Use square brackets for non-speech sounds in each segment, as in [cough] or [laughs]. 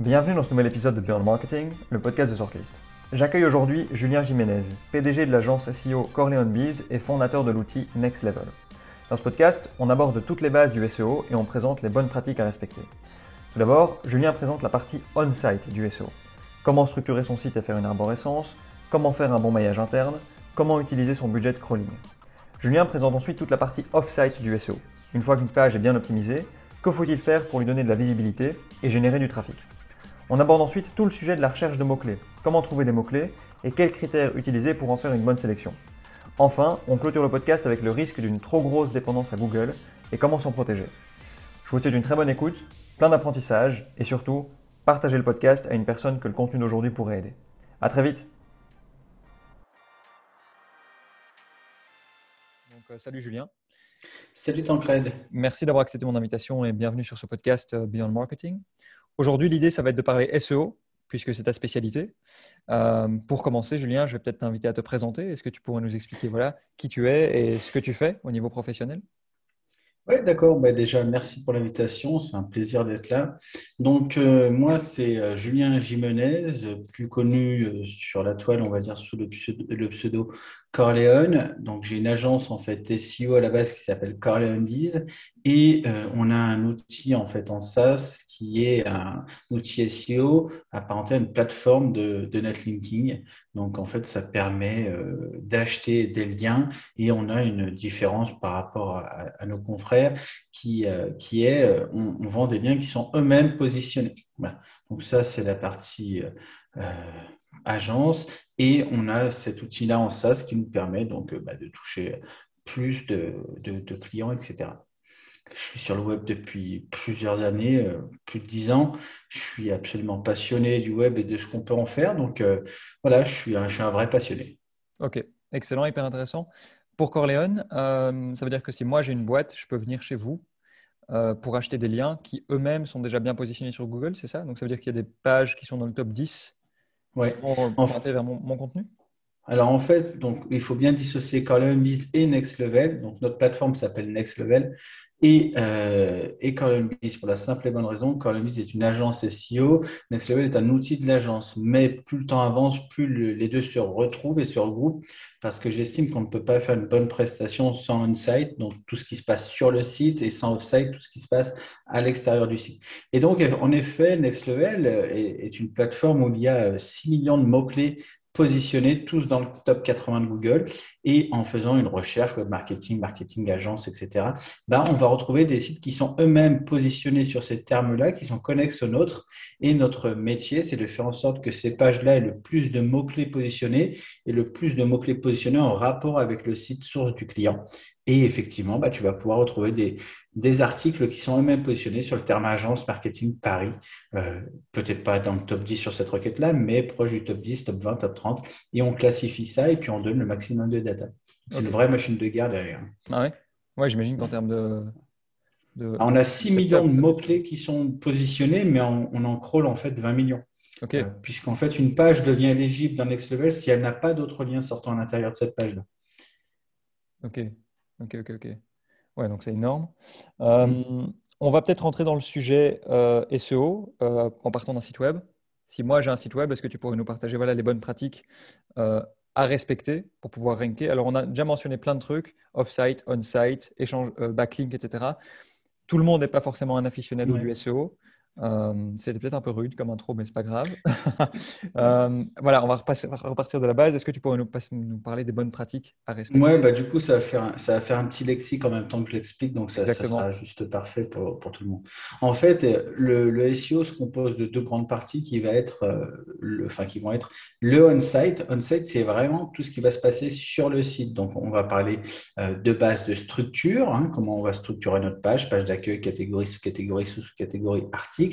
Bienvenue dans ce nouvel épisode de Beyond Marketing, le podcast de Sortlist. J'accueille aujourd'hui Julien Jiménez, PDG de l'agence SEO Corleone Bees et fondateur de l'outil Next Level. Dans ce podcast, on aborde toutes les bases du SEO et on présente les bonnes pratiques à respecter. Tout d'abord, Julien présente la partie on-site du SEO. Comment structurer son site et faire une arborescence, comment faire un bon maillage interne, comment utiliser son budget de crawling. Julien présente ensuite toute la partie off-site du SEO. Une fois qu'une page est bien optimisée, que faut-il faire pour lui donner de la visibilité et générer du trafic? On aborde ensuite tout le sujet de la recherche de mots-clés, comment trouver des mots-clés et quels critères utiliser pour en faire une bonne sélection. Enfin, on clôture le podcast avec le risque d'une trop grosse dépendance à Google et comment s'en protéger. Je vous souhaite une très bonne écoute, plein d'apprentissage et surtout, partagez le podcast à une personne que le contenu d'aujourd'hui pourrait aider. A très vite Donc, euh, Salut Julien. Salut Tancred. Merci d'avoir accepté mon invitation et bienvenue sur ce podcast euh, Beyond Marketing. Aujourd'hui, l'idée, ça va être de parler SEO, puisque c'est ta spécialité. Euh, pour commencer, Julien, je vais peut-être t'inviter à te présenter. Est-ce que tu pourrais nous expliquer voilà, qui tu es et ce que tu fais au niveau professionnel? Oui, d'accord. Bah, déjà, merci pour l'invitation. C'est un plaisir d'être là. Donc, euh, moi, c'est euh, Julien Jimenez, plus connu sur la toile, on va dire, sous le pseudo, le pseudo Corleone. Donc, j'ai une agence en fait SEO à la base qui s'appelle Corleone Biz et on a un outil en fait en SaaS qui est un outil SEO apparenté à une plateforme de, netlinking. Donc, en fait, ça permet euh, d'acheter des liens et on a une différence par rapport à, nos confrères qui, euh, qui est euh, on, vend des liens qui sont eux-mêmes positionnés. Donc, ça, c'est la partie agence et on a cet outil-là en SaaS qui nous permet donc bah, de toucher plus de, de clients, etc. Je suis sur le web depuis plusieurs années, euh, plus de dix ans. Je suis absolument passionné du web et de ce qu'on peut en faire. Donc euh, voilà, je suis, un, je suis un vrai passionné. Ok, excellent, hyper intéressant. Pour Corleone, euh, ça veut dire que si moi j'ai une boîte, je peux venir chez vous pour acheter des liens qui eux-mêmes sont déjà bien positionnés sur Google, c'est ça? Donc ça veut dire qu'il y a des pages qui sont dans le top 10 ouais. pour, pour vers mon, mon contenu? Alors en fait, donc, il faut bien dissocier Corleone Biz et Next Level. Donc notre plateforme s'appelle Next Level et, euh, Biz pour la simple et bonne raison. Corleone Biz est une agence SEO. Next Level est un outil de l'agence. Mais plus le temps avance, plus les deux se retrouvent et se regroupent parce que j'estime qu'on ne peut pas faire une bonne prestation sans on-site, donc tout ce qui se passe sur le site, et sans off-site, tout ce qui se passe à l'extérieur du site. Et donc, en effet, Next Level est, est une plateforme où il y a 6 millions de mots-clés positionnés tous dans le top 80 de Google et en faisant une recherche web marketing, marketing agence, etc., ben, on va retrouver des sites qui sont eux-mêmes positionnés sur ces termes-là, qui sont connexes aux nôtres. Et notre métier, c'est de faire en sorte que ces pages-là aient le plus de mots-clés positionnés et le plus de mots-clés positionnés en rapport avec le site source du client. Et effectivement, bah, tu vas pouvoir retrouver des, des articles qui sont eux-mêmes positionnés sur le terme agence marketing Paris. Euh, peut-être pas dans le top 10 sur cette requête-là, mais proche du top 10, top 20, top 30. Et on classifie ça et puis on donne le maximum de data. C'est une vraie machine de guerre derrière. Ah ouais? Ouais, j'imagine qu'en termes de, ah, on a 6 millions de mots-clés qui sont positionnés, mais on, en crawl en fait 20 millions. Ok. Euh, puisqu'en fait, une page devient éligible dans Next Level si elle n'a pas d'autres liens sortant à l'intérieur de cette page-là. Ok. Ok, ok, ok. Ouais, donc c'est énorme. Euh, mm. on va peut-être rentrer dans le sujet euh, SEO euh, en partant d'un site web. Si moi j'ai un site web, est-ce que tu pourrais nous partager voilà, les bonnes pratiques à respecter pour pouvoir ranker? Alors on a déjà mentionné plein de trucs, off-site, on-site, échange, backlink, etc. Tout le monde n'est pas forcément un aficionado du SEO. Euh, C'était peut-être un peu rude comme intro, mais c'est pas grave. [laughs] euh, voilà, on va, repasser, repartir de la base. Est-ce que tu pourrais nous, nous, parler des bonnes pratiques à respecter? Ouais, bah, du coup, ça va, faire un, ça va faire un petit lexique en même temps que je l'explique, donc ça, ça, sera juste parfait pour, pour, tout le monde. En fait, le, le, SEO se compose de deux grandes parties qui, va être, euh, le, enfin, qui vont être le on-site. On-site, c'est vraiment tout ce qui va se passer sur le site. Donc, on va parler euh, de base de structure, hein, comment on va structurer notre page, page d'accueil, catégorie, sous-catégorie, sous-catégorie, article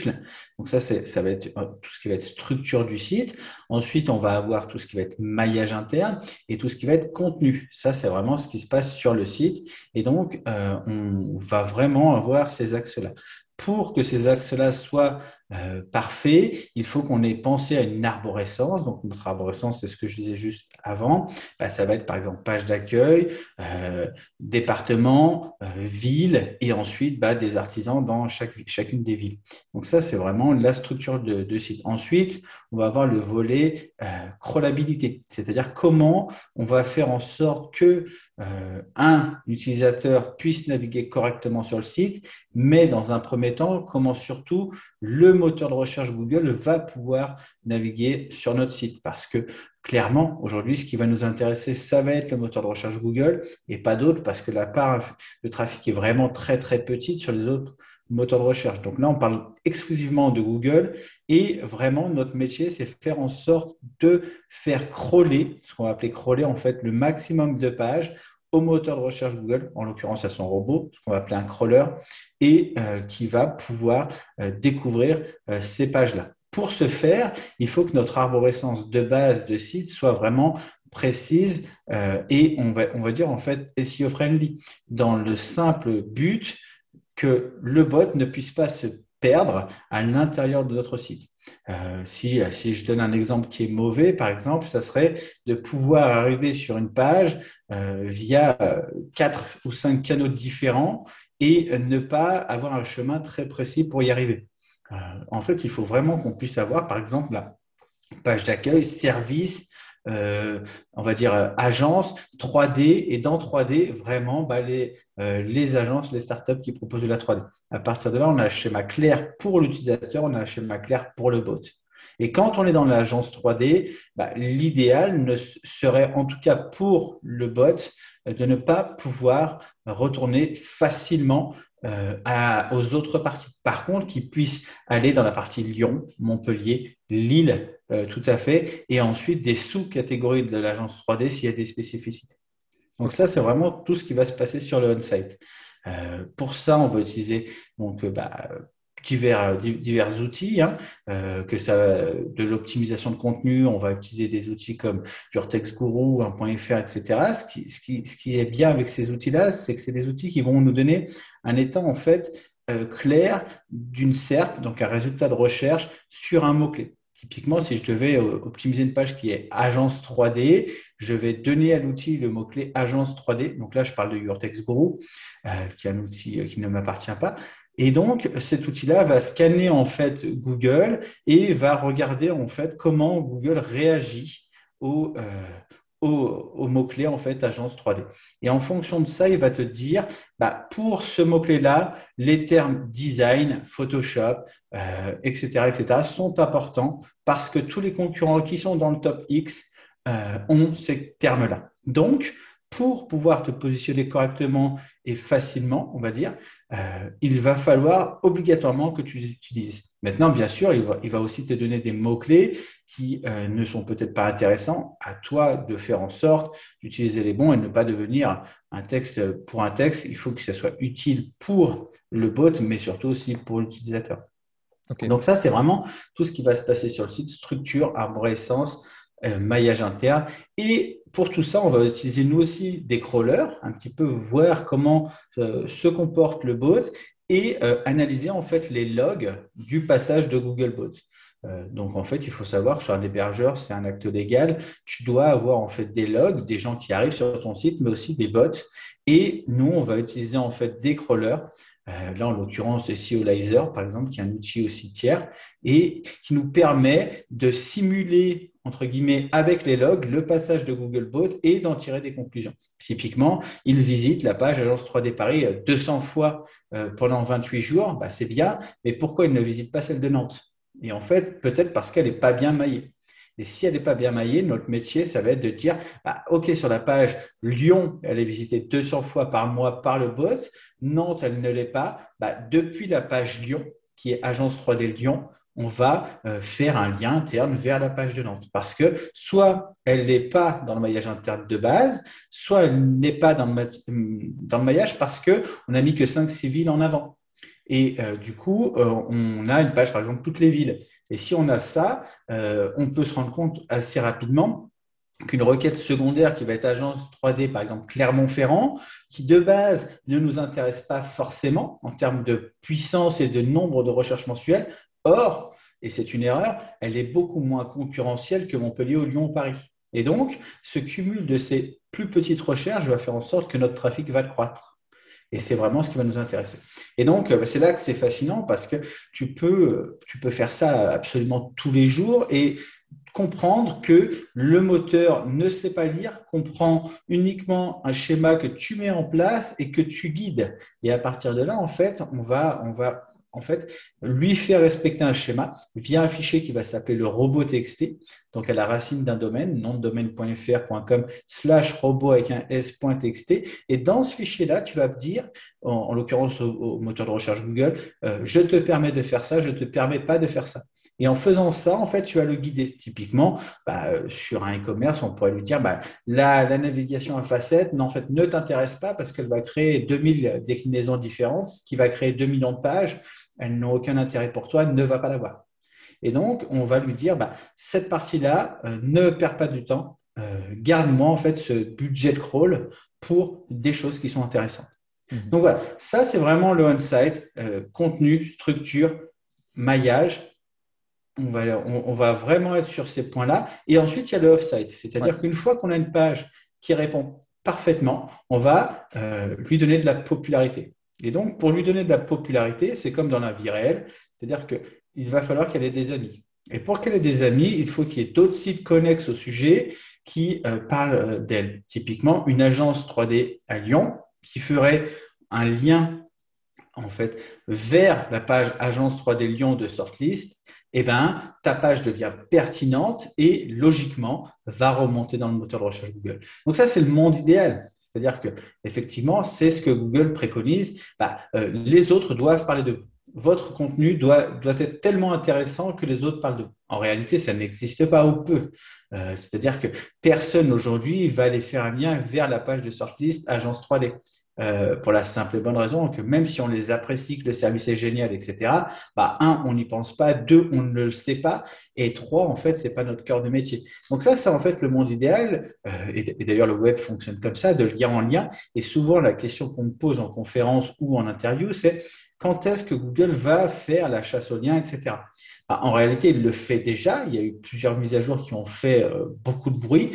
donc ça, ça va être euh, tout ce qui va être structure du site. Ensuite, on va avoir tout ce qui va être maillage interne et tout ce qui va être contenu. Ça, c'est vraiment ce qui se passe sur le site. Et donc, euh, on va vraiment avoir ces axes-là. Pour que ces axes-là soient euh, parfait, il faut qu'on ait pensé à une arborescence. Donc, notre arborescence, c'est ce que je disais juste avant. Bah, ça va être par exemple page d'accueil, euh, département, euh, ville, et ensuite bah, des artisans dans chaque, chacune des villes. Donc, ça, c'est vraiment la structure de, de, site. Ensuite, on va avoir le volet crawlabilité, c'est-à-dire comment on va faire en sorte que un utilisateur puisse naviguer correctement sur le site, mais dans un premier temps, comment surtout le moteur de recherche Google va pouvoir naviguer sur notre site? Parce que clairement, aujourd'hui, ce qui va nous intéresser, ça va être le moteur de recherche Google et pas d'autres, parce que la part de trafic est vraiment très, très petite sur les autres moteurs de recherche. Donc là, on parle exclusivement de Google et vraiment, notre métier, c'est faire en sorte de faire crawler, ce qu'on va appeler crawler en fait, le maximum de pages au moteur de recherche Google, en l'occurrence à son robot, ce qu'on va appeler un crawler, et euh, qui va pouvoir euh, découvrir euh, ces pages-là. Pour ce faire, il faut que notre arborescence de base de site soit vraiment précise et on va, on va dire en fait SEO friendly, dans le simple but que le bot ne puisse pas se perdre à l'intérieur de notre site. Euh, si, si je donne un exemple qui est mauvais, par exemple, ça serait de pouvoir arriver sur une page euh, via euh, quatre ou cinq canaux différents et ne pas avoir un chemin très précis pour y arriver. en fait, il faut vraiment qu'on puisse avoir, par exemple, la page d'accueil, service, euh, on va dire, euh, agence 3D. Et dans 3D, vraiment, bah, les, euh, les agences, les startups qui proposent de la 3D. À partir de là, on a un schéma clair pour l'utilisateur, on a un schéma clair pour le bot. Et quand on est dans l'agence 3D, bah, l'idéal serait en tout cas pour le bot de ne pas pouvoir retourner facilement euh, aux autres parties. Par contre, qu'ils puissent aller dans la partie Lyon, Montpellier, Lille, euh, tout à fait, et ensuite des sous-catégories de l'agence 3D s'il y a des spécificités. Donc ça, c'est vraiment tout ce qui va se passer sur le on-site. Euh, pour ça, on va utiliser donc bah, divers, divers outils, hein, euh, que ça, de l'optimisation de contenu, on va utiliser des outils comme Your Guru, 1.fr, etc. Ce qui, ce, qui, ce qui est bien avec ces outils-là, c'est que c'est des outils qui vont nous donner un état en fait euh, clair d'une SERP, donc un résultat de recherche sur un mot-clé. Typiquement, si je devais euh, optimiser une page qui est agence 3D, je vais donner à l'outil le mot-clé agence 3D. Donc là, je parle de Your Guru, qui est un outil qui ne m'appartient pas. Et donc, cet outil-là va scanner en fait Google et va regarder en fait comment Google réagit au, euh, mot-clé en fait agence 3D. Et en fonction de ça, il va te dire, bah, pour ce mot-clé-là, les termes design, Photoshop, euh, etc., etc., sont importants parce que tous les concurrents qui sont dans le top X euh, ont ces termes-là. Donc, pour pouvoir te positionner correctement et facilement, on va dire, euh, il va falloir obligatoirement que tu utilises. Maintenant, bien sûr, il va, aussi te donner des mots-clés qui euh, ne sont peut-être pas intéressants. À toi de faire en sorte d'utiliser les bons et ne pas devenir un texte pour un texte. Il faut que ça soit utile pour le bot, mais surtout aussi pour l'utilisateur. Donc ça, c'est vraiment tout ce qui va se passer sur le site, structure, arborescence, euh, maillage interne. Et pour tout ça, on va utiliser nous aussi des crawlers, un petit peu voir comment euh, se comporte le bot et euh, analyser en fait les logs du passage de Googlebot. donc en fait, il faut savoir que sur un hébergeur, c'est un acte légal. Tu dois avoir en fait des logs, des gens qui arrivent sur ton site, mais aussi des bots. Et nous, on va utiliser en fait des crawlers euh, là, en l'occurrence, SEOlizer, par exemple, qui est un outil aussi tiers et qui nous permet de simuler, entre guillemets, avec les logs, le passage de Googlebot et d'en tirer des conclusions. Typiquement, il visite la page Agence 3D Paris 200 fois euh, pendant 28 jours, bah, c'est bien, mais pourquoi il ne visite pas celle de Nantes? Et en fait, peut-être parce qu'elle n'est pas bien maillée. Et si elle n'est pas bien maillée, notre métier, ça va être de dire, bah, OK, sur la page Lyon, elle est visitée 200 fois par mois par le bot. Nantes, elle ne l'est pas. Bah, depuis la page Lyon, qui est Agence 3D Lyon, on va euh, faire un lien interne vers la page de Nantes. Parce que soit elle n'est pas dans le maillage interne de base, soit elle n'est pas dans le, maillage parce qu'on n'a mis que 5 civils en avant. Et euh, du coup, euh, on a une page, par exemple, toutes les villes. Et si on a ça, euh, on peut se rendre compte assez rapidement qu'une requête secondaire qui va être agence 3D, par exemple Clermont-Ferrand, qui de base ne nous intéresse pas forcément en termes de puissance et de nombre de recherches mensuelles, Or, et c'est une erreur, elle est beaucoup moins concurrentielle que Montpellier ou Lyon ou Paris. Et donc, ce cumul de ces plus petites recherches va faire en sorte que notre trafic va croître. Et c'est vraiment ce qui va nous intéresser. Et donc, euh, c'est là que c'est fascinant parce que tu peux, tu peux faire ça absolument tous les jours et comprendre que le moteur ne sait pas lire, comprend uniquement un schéma que tu mets en place et que tu guides. Et à partir de là, en fait, on va, on va en fait, lui faire respecter un schéma via un fichier qui va s'appeler le robot TXT, donc à la racine d'un domaine, nom de domaine.fr.com slash robot avec un s.txt. Et dans ce fichier-là, tu vas dire, en, l'occurrence au, moteur de recherche Google, euh, je te permets de faire ça, je ne te permets pas de faire ça. Et en faisant ça, en fait, tu vas le guider. Typiquement, bah, euh, sur un e-commerce, on pourrait lui dire bah, la, navigation à facettes, en fait, ne t'intéresse pas parce qu'elle va créer 2000 déclinaisons différentes, ce qui va créer 2 millions de pages. Elles n'ont aucun intérêt pour toi, ne va pas l'avoir. Et donc, on va lui dire bah, cette partie-là, euh, ne perds pas du temps, euh, garde-moi en fait ce budget de crawl pour des choses qui sont intéressantes. Mmh. Donc voilà, ça c'est vraiment le on-site, contenu, structure, maillage on va, on, va vraiment être sur ces points-là. Et ensuite, il y a le off-site. C'est-à-dire qu'une fois qu'on a une page qui répond parfaitement, on va euh, lui donner de la popularité. Et donc, pour lui donner de la popularité, c'est comme dans la vie réelle, c'est-à-dire qu'il va falloir qu'elle ait des amis. Et pour qu'elle ait des amis, il faut qu'il y ait d'autres sites connexes au sujet qui euh, parlent d'elle. Typiquement, une agence 3D à Lyon qui ferait un lien en fait vers la page agence 3D Lyon de Sortlist eh ben, ta page devient pertinente et logiquement va remonter dans le moteur de recherche Google. Donc ça, c'est le monde idéal. C'est-à-dire que effectivement, c'est ce que Google préconise. Bah, euh, les autres doivent parler de vous. Votre contenu doit, être tellement intéressant que les autres parlent de vous. En réalité, ça n'existe pas ou peu. Euh, c'est-à-dire que personne aujourd'hui va aller faire un lien vers la page de Sortlist Agence 3D. Euh, pour la simple et bonne raison que même si on les apprécie, que le service est génial, etc., bah, un, on n'y pense pas, deux, on ne le sait pas, et trois, en fait, c'est pas notre cœur de métier. Donc ça, c'est en fait le monde idéal, euh, et, d'ailleurs le web fonctionne comme ça, de lien en lien, et souvent la question qu'on me pose en conférence ou en interview, c'est quand est-ce que Google va faire la chasse aux liens, etc. Bah, en réalité, il le fait déjà. Il y a eu plusieurs mises à jour qui ont fait euh, beaucoup de bruit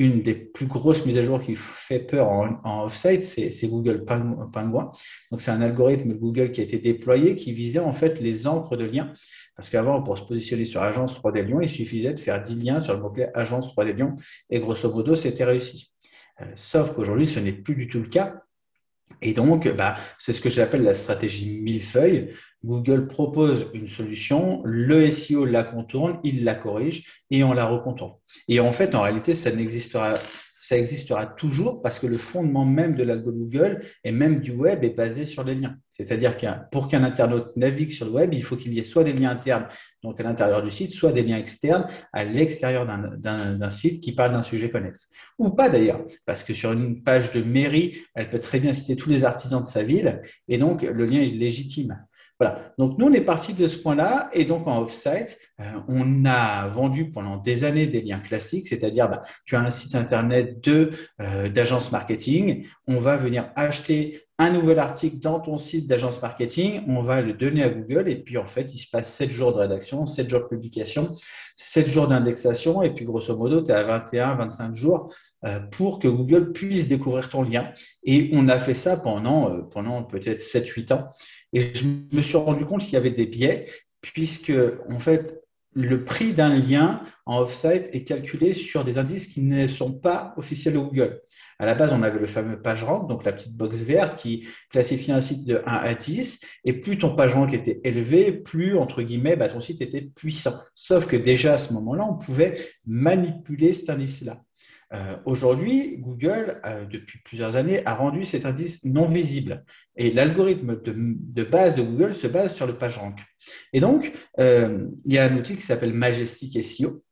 une des plus grosses mises à jour qui fait peur en, off-site, c'est Google Penguin. Donc, c'est un algorithme Google qui a été déployé qui visait en fait les encres de liens. Parce qu'avant, pour se positionner sur Agence 3D Lyon, il suffisait de faire 10 liens sur le mot-clé Agence 3D Lyon et grosso modo, c'était réussi. Euh, sauf qu'aujourd'hui, ce n'est plus du tout le cas. Et donc, bah, c'est ce que j'appelle la stratégie millefeuille. Google propose une solution, le SEO la contourne, il la corrige et on la recontourne. Et en fait, en réalité, ça n'existera ça existera toujours parce que le fondement même de l'algo Google et même du web est basé sur les liens. C'est-à-dire que pour qu'un internaute navigue sur le web, il faut qu'il y ait soit des liens internes, donc à l'intérieur du site, soit des liens externes à l'extérieur d'un site qui parle d'un sujet connexe. Ou pas d'ailleurs, parce que sur une page de mairie, elle peut très bien citer tous les artisans de sa ville, et donc le lien est légitime. Voilà. Donc, nous, on est parti de ce point-là. Et donc, en off-site, euh, on a vendu pendant des années des liens classiques, c'est-à-dire, bah, tu as un site internet de euh, d'agence marketing. On va venir acheter un nouvel article dans ton site d'agence marketing. On va le donner à Google. Et puis, en fait, il se passe 7 jours de rédaction, 7 jours de publication, 7 jours d'indexation. Et puis, grosso modo, tu à 21, 25 jours euh, pour que Google puisse découvrir ton lien. Et on a fait ça pendant, pendant peut-être 7-8 ans. Et je me suis rendu compte qu'il y avait des biais, puisque en fait, le prix d'un lien en off-site est calculé sur des indices qui ne sont pas officiels de Google. À la base, on avait le fameux PageRank, donc la petite box verte qui classifie un site de 1 à 10. Et plus ton PageRank était élevé, plus, entre guillemets, bah, ton site était puissant. Sauf que déjà à ce moment-là, on pouvait manipuler cet indice-là. Euh, aujourd'hui, Google, euh, depuis plusieurs années, a rendu cet indice non visible. Et l'algorithme de, base de Google se base sur le PageRank. Et donc, euh, il y a un outil qui s'appelle Majestic SEO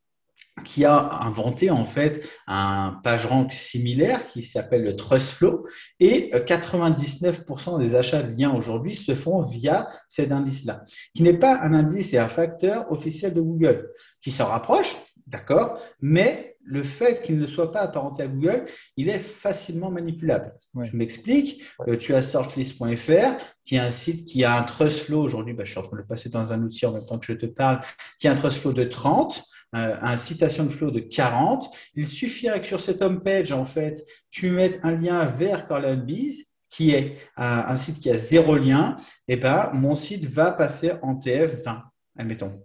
qui a inventé en fait un PageRank similaire qui s'appelle le TrustFlow et 99% des achats de liens aujourd'hui se font via cet indice-là, qui n'est pas un indice et un facteur officiel de Google, qui s'en rapproche, d'accord, mais le fait qu'il ne soit pas apparenté à Google, il est facilement manipulable. Je m'explique. Euh, tu as sortlist.fr, qui est un site qui a un trust flow aujourd'hui. Bah, je suis en train de le passer dans un outil en même temps que je te parle, qui a un trust flow de 30. Euh, un citation de flow de 40. Il suffirait que sur cette home page, en fait, tu mettes un lien vers Biz qui est un, site qui a zéro lien, et eh ben, mon site va passer en TF20, admettons.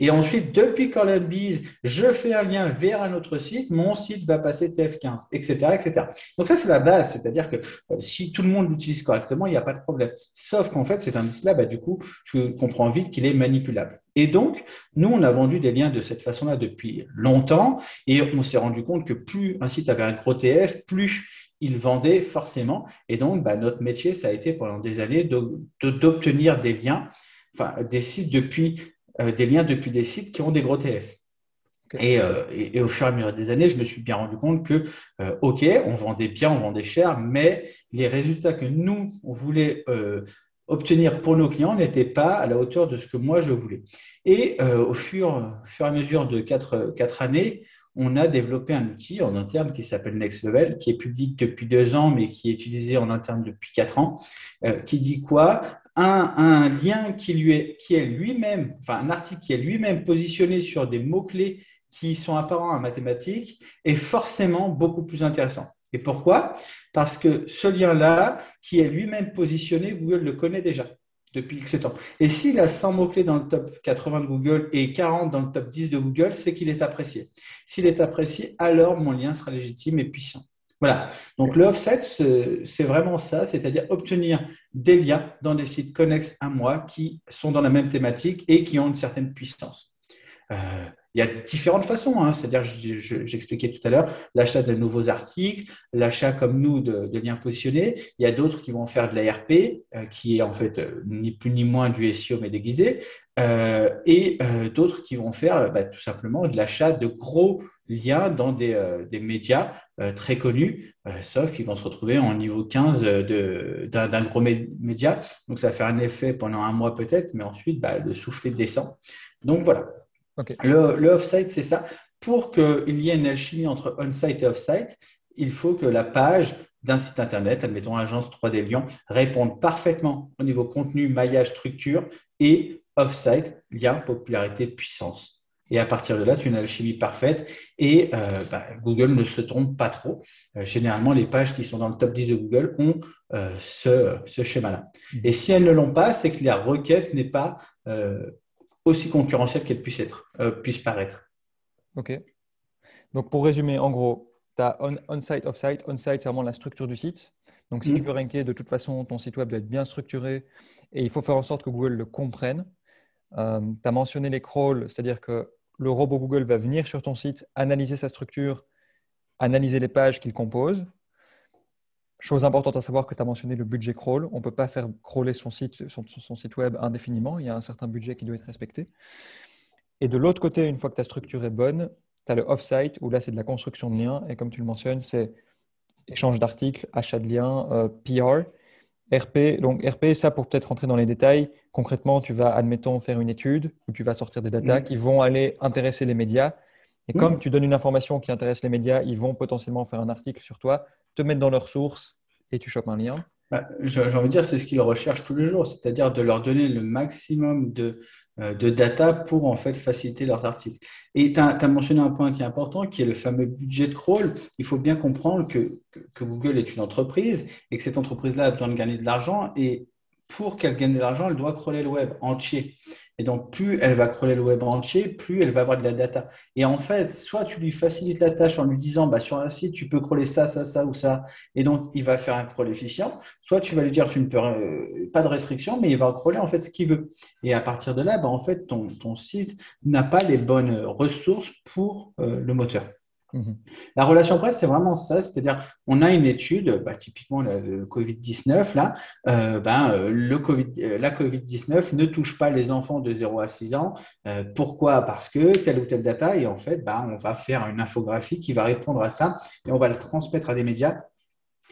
Et ensuite, depuis Bees, je fais un lien vers un autre site, mon site va passer TF15, etc. etc. Donc ça, c'est la base, c'est-à-dire que euh, si tout le monde l'utilise correctement, il n'y a pas de problème. Sauf qu'en fait, cet indice-là, bah, du coup, tu comprends vite qu'il est manipulable. Et donc, nous, on a vendu des liens de cette façon-là depuis longtemps, et on s'est rendu compte que plus un site avait un gros TF, plus il vendait forcément. Et donc, bah, notre métier, ça a été pendant des années d'obtenir des liens, enfin des sites depuis, des liens depuis des sites qui ont des gros TF. Euh, et, au fur et à mesure des années, je me suis bien rendu compte que, euh, OK, on vendait bien, on vendait cher, mais les résultats que nous, on voulait obtenir pour nos clients n'étaient pas à la hauteur de ce que moi, je voulais. Et au fur, fur, et à mesure de quatre, quatre années, on a développé un outil en interne qui s'appelle Next Level, qui est public depuis deux ans, mais qui est utilisé en interne depuis quatre ans, euh, qui dit quoi? Un, lien qui, lui est, qui est lui-même, enfin un article qui est lui-même positionné sur des mots-clés qui sont apparents en mathématiques est forcément beaucoup plus intéressant. Et pourquoi? Parce que ce lien-là, qui est lui-même positionné, Google le connaît déjà depuis X temps. Et s'il a 100 mots-clés dans le top 80 de Google et 40 dans le top 10 de Google, c'est qu'il est apprécié. S'il est apprécié, alors mon lien sera légitime et puissant. Voilà. Donc le offset, c'est vraiment ça, c'est-à-dire obtenir des liens dans des sites connexes à moi qui sont dans la même thématique et qui ont une certaine puissance. Euh, il y a différentes façons, hein. c'est-à-dire, j'expliquais tout à l'heure, l'achat de nouveaux articles, l'achat comme nous de, liens positionnés. Il y a d'autres qui vont faire de l'ARP, euh, qui est en fait euh, ni plus ni moins du SEO mais déguisé, euh, et d'autres qui vont faire bah, tout simplement de l'achat de gros liens dans des, médias très connus, sauf qu'ils vont se retrouver en niveau 15 d'un gros média. Donc ça fait un effet pendant un mois peut-être, mais ensuite bah, le soufflet descend. Donc voilà, le, off-site, c'est ça. Pour qu'il y ait une alchimie entre on-site et off-site, il faut que la page d'un site internet, admettons agence 3D Lyon, réponde parfaitement au niveau contenu, maillage, structure et off-site, lien, popularité, puissance. Et à partir de là, tu as une alchimie parfaite et euh, bah, Google ne se trompe pas trop. Euh, généralement, les pages qui sont dans le top 10 de Google ont euh, ce, ce schéma-là. Mmh. Et si elles ne l'ont pas, c'est que la requête n'est pas aussi concurrentielle qu'elle puisse être, puisse paraître. OK. Donc pour résumer, en gros, tu as on-site, off-site. On-site, c'est vraiment la structure du site. Donc si tu mm. veux ranker, de toute façon, ton site web doit être bien structuré et il faut faire en sorte que Google le comprenne. Euh, tu as mentionné les crawls, c'est-à-dire que le robot Google va venir sur ton site, analyser sa structure, analyser les pages qu'il compose, Chose importante à savoir que tu as mentionné le budget crawl. On ne peut pas faire crawler son site, web indéfiniment. Il y a un certain budget qui doit être respecté. Et de l'autre côté, une fois que ta structure est bonne, tu as le off-site où là, c'est de la construction de liens. Et comme tu le mentionnes, c'est échange d'articles, achat de liens, euh, PR. RP, donc RP, ça pour peut-être rentrer dans les détails, concrètement, tu vas, admettons, faire une étude où tu vas sortir des datas mm. qui vont aller intéresser les médias. Et mm. comme tu donnes une information qui intéresse les médias, ils vont potentiellement faire un article sur toi te mettre dans leurs sources et tu chopes un lien bah, J'ai envie de dire, c'est ce qu'ils recherchent tous les jours, c'est-à-dire de leur donner le maximum de, de data pour en fait faciliter leurs articles. Et tu as, mentionné un point qui est important, qui est le fameux budget de crawl. Il faut bien comprendre que, que Google est une entreprise et que cette entreprise-là a besoin de gagner de l'argent et pour qu'elle gagne de l'argent, elle doit crawler le web entier. Et donc, plus elle va crawler le web entier, plus elle va avoir de la data. Et en fait, soit tu lui facilites la tâche en lui disant, bah, sur un site, tu peux crawler ça, ça, ça ou ça, et donc il va faire un crawl efficient. Soit tu vas lui dire, tu ne peux euh, pas de restriction, mais il va crawler en fait ce qu'il veut. Et à partir de là, bah, en fait, ton, site n'a pas les bonnes ressources pour euh, le moteur. Mhm. La relation presse, c'est vraiment ça, c'est-à-dire on a une étude, bah, typiquement le, Covid-19, là, euh, ben, euh, le COVID, euh, la Covid-19 ne touche pas les enfants de 0 à 6 ans. pourquoi? Parce que telle ou telle data, et en fait, ben, on va faire une infographie qui va répondre à ça, et on va le transmettre à des médias,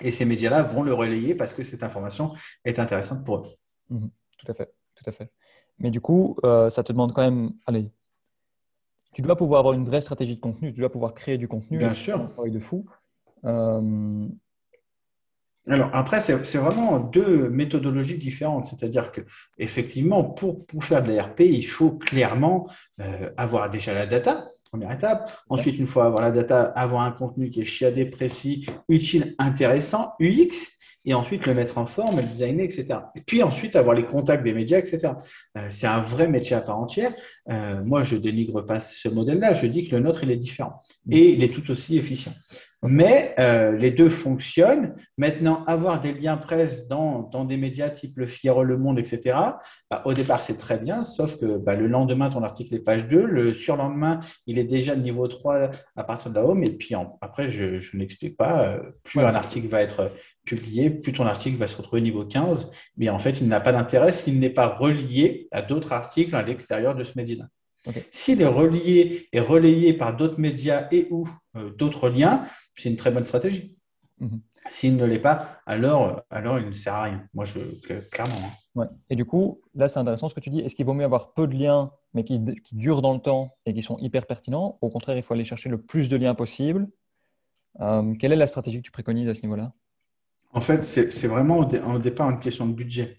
et ces médias-là vont le relayer parce que cette information est intéressante pour eux. Mhm. tout à fait, tout à fait. Mais du coup, ça te demande quand même, allez, tu dois pouvoir avoir une vraie stratégie de contenu, tu dois pouvoir créer du contenu. Bien sûr. Un travail de fou. Euh, alors après, c'est vraiment deux méthodologies différentes. C'est-à-dire que effectivement, pour, pour, faire de l'ERP, il faut clairement euh, avoir déjà la data, première étape. Ensuite, une fois avoir la data, avoir un contenu qui est chiadé, précis, utile, intéressant, UX et ensuite le mettre en forme, le designer, etc. Et puis ensuite avoir les contacts des médias, etc. Euh, c'est un vrai métier à part entière. Euh, moi, je dénigre pas ce modèle-là. Je dis que le nôtre, il est différent et il est tout aussi efficient. Mais euh, les deux fonctionnent. Maintenant, avoir des liens presse dans, dans des médias type Le Figaro, Le Monde, etc., bah, au départ, c'est très bien, sauf que bah, le lendemain, ton article est page 2, le surlendemain, il est déjà le niveau 3 à partir de la home, et puis après, je, je n'explique pas, euh, plus un article va être publié, plus ton article va se retrouver au niveau 15, mais en fait, il n'a pas d'intérêt s'il n'est pas relié à d'autres articles à l'extérieur de ce média. S'il est relié et relayé par d'autres médias et ou euh, d'autres liens, c'est une très bonne stratégie. Mhm. S'il ne l'est pas, alors, alors il ne sert à rien. Moi, je, clairement. Hein. Et du coup, là, c'est intéressant ce que tu dis. Est-ce qu'il vaut mieux avoir peu de liens, mais qui, durent dans le temps et qui sont hyper pertinents Au contraire, il faut aller chercher le plus de liens possible? Euh, quelle est la stratégie que tu préconises à ce niveau-là? En fait, c'est vraiment au, départ une question de budget.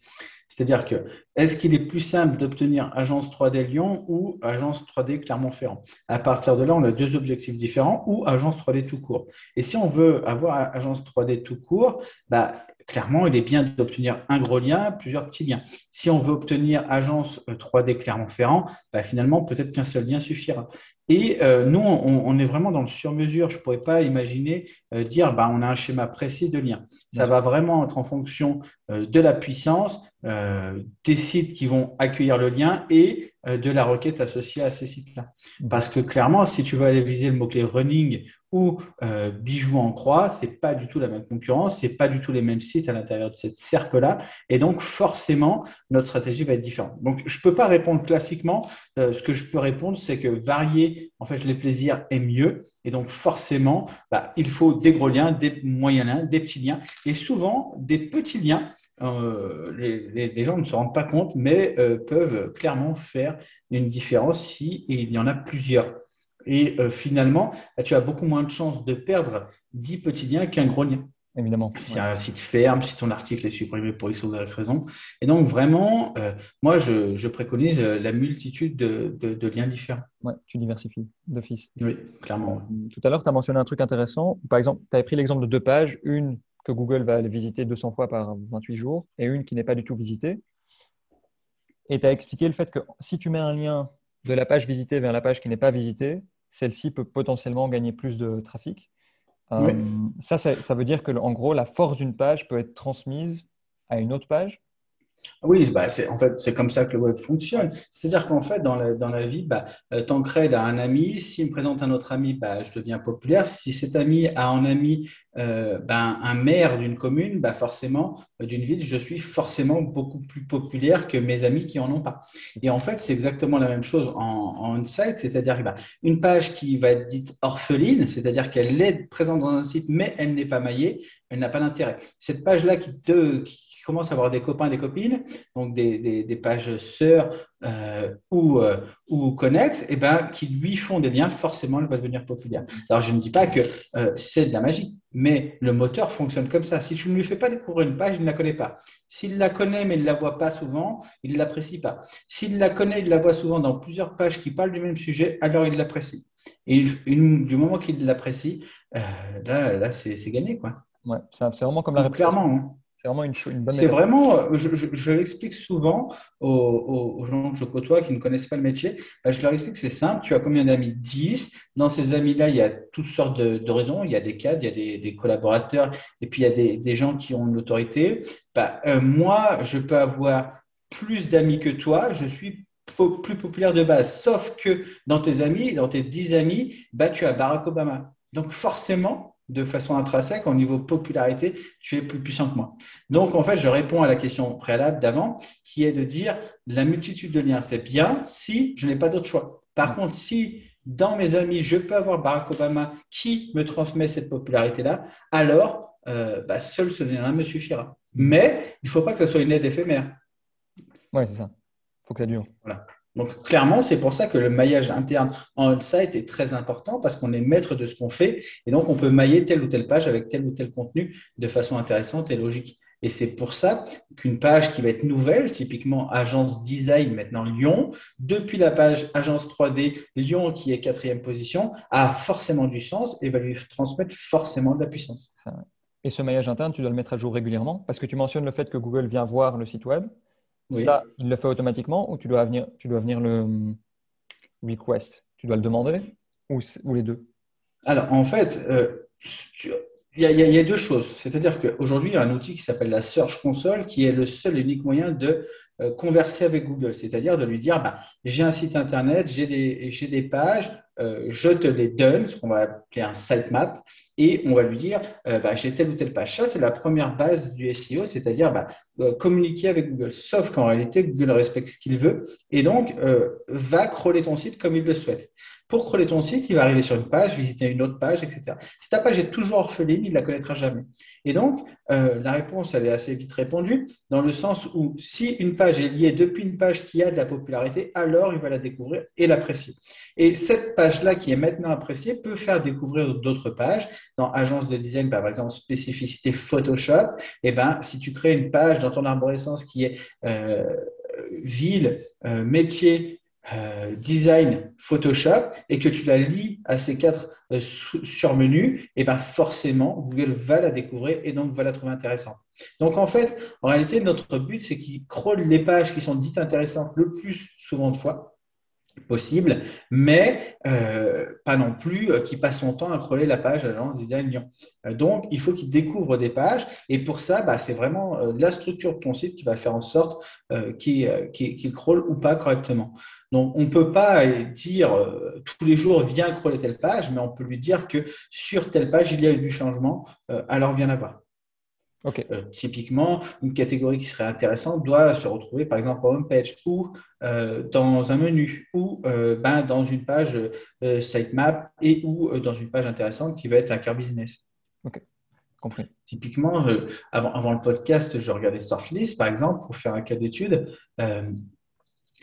C'est-à-dire que est-ce qu'il est plus simple d'obtenir agence 3D Lyon ou agence 3D Clermont-Ferrand? À partir de là, on a deux objectifs différents ou agence 3D tout court. Et si on veut avoir agence 3D tout court, bah, clairement, il est bien d'obtenir un gros lien, plusieurs petits liens. Si on veut obtenir agence 3D euh, Clermont-Ferrand, bah, finalement, peut-être qu'un seul lien suffira. Et euh, nous, on, est vraiment dans le sur-mesure. Je ne pourrais pas imaginer euh, dire bah, on a un schéma précis de lien. Ça va vraiment être en fonction de la puissance, des sites qui vont accueillir le lien et de la requête associée à ces sites-là. Mmh. Parce que clairement, si tu veux aller viser le mot-clé running ou euh, bijoux en croix, c'est pas du tout la même concurrence, c'est pas du tout les mêmes sites à l'intérieur de cette cercle-là, et donc forcément notre stratégie va être différente. Donc je peux pas répondre classiquement. Euh, ce que je peux répondre, c'est que varier en fait les plaisirs est mieux, et donc forcément, bah, il faut des gros liens, des moyens liens, des petits liens, et souvent des petits liens. Euh, les, gens ne se rendent pas compte, mais peuvent clairement faire une différence si il y en a plusieurs. Et euh, finalement, tu as beaucoup moins de chances de perdre 10 petits liens qu'un gros lien. Évidemment. Si un site ferme, si ton article est supprimé pour X ou Y raison. Et donc, vraiment, euh, moi, je, préconise euh, la multitude de, liens différents. Oui, tu diversifies d'office. Oui, clairement. Tout à l'heure, tu as mentionné un truc intéressant. Par exemple, tu avais pris l'exemple de deux pages, une que Google va aller visiter 200 fois par 28 jours et une qui n'est pas du tout visitée. Et tu as expliqué le fait que si tu mets un lien de la page visitée vers la page qui n'est pas visitée, celle-ci peut potentiellement gagner plus de trafic. Euh, ça, ça, veut dire que, en gros, la force d'une page peut être transmise à une autre page? Oui, bah en fait, c'est comme ça que le web fonctionne. C'est-à-dire qu'en fait, dans la, dans la vie, bah, euh, à un ami. S'il me présente un autre ami, bah, je deviens populaire. Si cet ami a un ami, euh, bah, un maire d'une commune, bah, forcément, euh, d'une ville, je suis forcément beaucoup plus populaire que mes amis qui en ont pas. Et en fait, c'est exactement la même chose en, en on-site. C'est-à-dire bah, une page qui va être dite orpheline, c'est-à-dire qu'elle est présente dans un site, mais elle n'est pas maillée, elle n'a pas d'intérêt. Cette page-là qui, te, commence à avoir des copains et des copines, donc des, des, pages sœurs euh, ou, euh, ou connexes, et eh ben, qui lui font des liens, forcément, elle va devenir populaire. Alors, je ne dis pas que euh, c'est de la magie, mais le moteur fonctionne comme ça. Si tu ne lui fais pas découvrir une page, il ne la connaît pas. S'il la connaît, mais il ne la voit pas souvent, il ne l'apprécie pas. S'il la connaît, il la voit souvent dans plusieurs pages qui parlent du même sujet, alors il l'apprécie. Et du moment qu'il l'apprécie, là, là c'est gagné. Quoi. Ouais, c'est vraiment comme la Clairement. Hein. C'est vraiment une, une bonne C'est vraiment, euh, je, je, l'explique souvent aux, gens que je côtoie qui ne connaissent pas le métier. Bah, je leur explique que c'est simple. Tu as combien d'amis? 10. Dans ces amis-là, il y a toutes sortes de, raisons. Il y a des cadres, il y a des, collaborateurs, et puis il y a des, gens qui ont une autorité. Bah, euh, moi, je peux avoir plus d'amis que toi. Je suis plus populaire de base. Sauf que dans tes amis, dans tes 10 amis, bah, tu as Barack Obama. Donc forcément, de façon intrinsèque, au niveau popularité, tu es plus puissant que moi. Donc, en fait, je réponds à la question préalable d'avant, qui est de dire la multitude de liens, c'est bien si je n'ai pas d'autre choix. Par mm. contre, si dans mes amis, je peux avoir Barack Obama qui me transmet cette popularité-là, alors euh, bah, seul ce lien-là me suffira. Mm. Mais il ne faut pas que ce soit une aide éphémère. Oui, c'est ça. Il faut que ça dure. Voilà. Donc, clairement, c'est pour ça que le maillage interne en site est très important parce qu'on est maître de ce qu'on fait et donc on peut mailler telle ou telle page avec tel ou tel contenu de façon intéressante et logique. Et c'est pour ça qu'une page qui va être nouvelle, typiquement agence design maintenant Lyon, depuis la page agence 3D Lyon qui est quatrième position, a forcément du sens et va lui transmettre forcément de la puissance. Et ce maillage interne, tu dois le mettre à jour régulièrement? Parce que tu mentionnes le fait que Google vient voir le site web. Ça, il le fait automatiquement ou tu dois venir, tu dois venir le hum, request? Tu dois le demander ou, les deux? Alors, en fait, euh, il y, a, deux choses. C'est-à-dire qu'aujourd'hui, il y a un outil qui s'appelle la Search Console qui est le seul et unique moyen de euh, converser avec Google, c'est-à-dire de lui dire bah, j'ai un site internet, j'ai des, des, pages, euh, je te les donne, ce qu'on va appeler un sitemap, et on va lui dire euh, bah, j'ai telle ou telle page. Ça, c'est la première base du SEO, c'est-à-dire bah, communiquer avec Google. Sauf qu'en réalité, Google respecte ce qu'il veut et donc va crawler ton site comme il le souhaite. Pour crawler ton site, il va arriver sur une page, visiter une autre page, etc. Si ta page est toujours orpheline, il ne la connaîtra jamais. Et donc, la réponse, elle est assez vite répondue, dans le sens où si une page est liée depuis une page qui a de la popularité, alors il va la découvrir et l'apprécier. Et cette page-là qui est maintenant appréciée peut faire découvrir d'autres pages. Dans agence de design, par exemple, spécificité Photoshop, eh ben, si tu crées une page dans ton arborescence qui est euh, ville, euh, métier, euh, design Photoshop et que tu la lis à ces quatre surmenus, et ben forcément, Google va la découvrir et donc va la trouver intéressante. Donc en fait, en réalité, notre but, c'est qu'il crawl les pages qui sont dites intéressantes le plus souvent de fois possible, mais euh, pas non plus euh, qu'il passe son temps à crawler la page l'agence Design Lyon. Euh, donc, il faut qu'il découvre des pages et pour ça, bah, c'est vraiment la structure de ton site qui va faire en sorte qu'il qu ou pas correctement. Donc, on ne peut pas dire tous les jours, viens crawler telle page, mais on peut lui dire que sur telle page, il y a eu du changement, alors viens la voir. Euh, typiquement, une catégorie qui serait intéressante doit se retrouver par exemple en homepage ou euh, dans un menu ou euh, ben, dans une page sitemap et ou dans une page intéressante qui va être un cœur business. Ok, compris. Typiquement, avant, avant, le podcast, je regardais Sortlist par exemple pour faire un cas d'étude.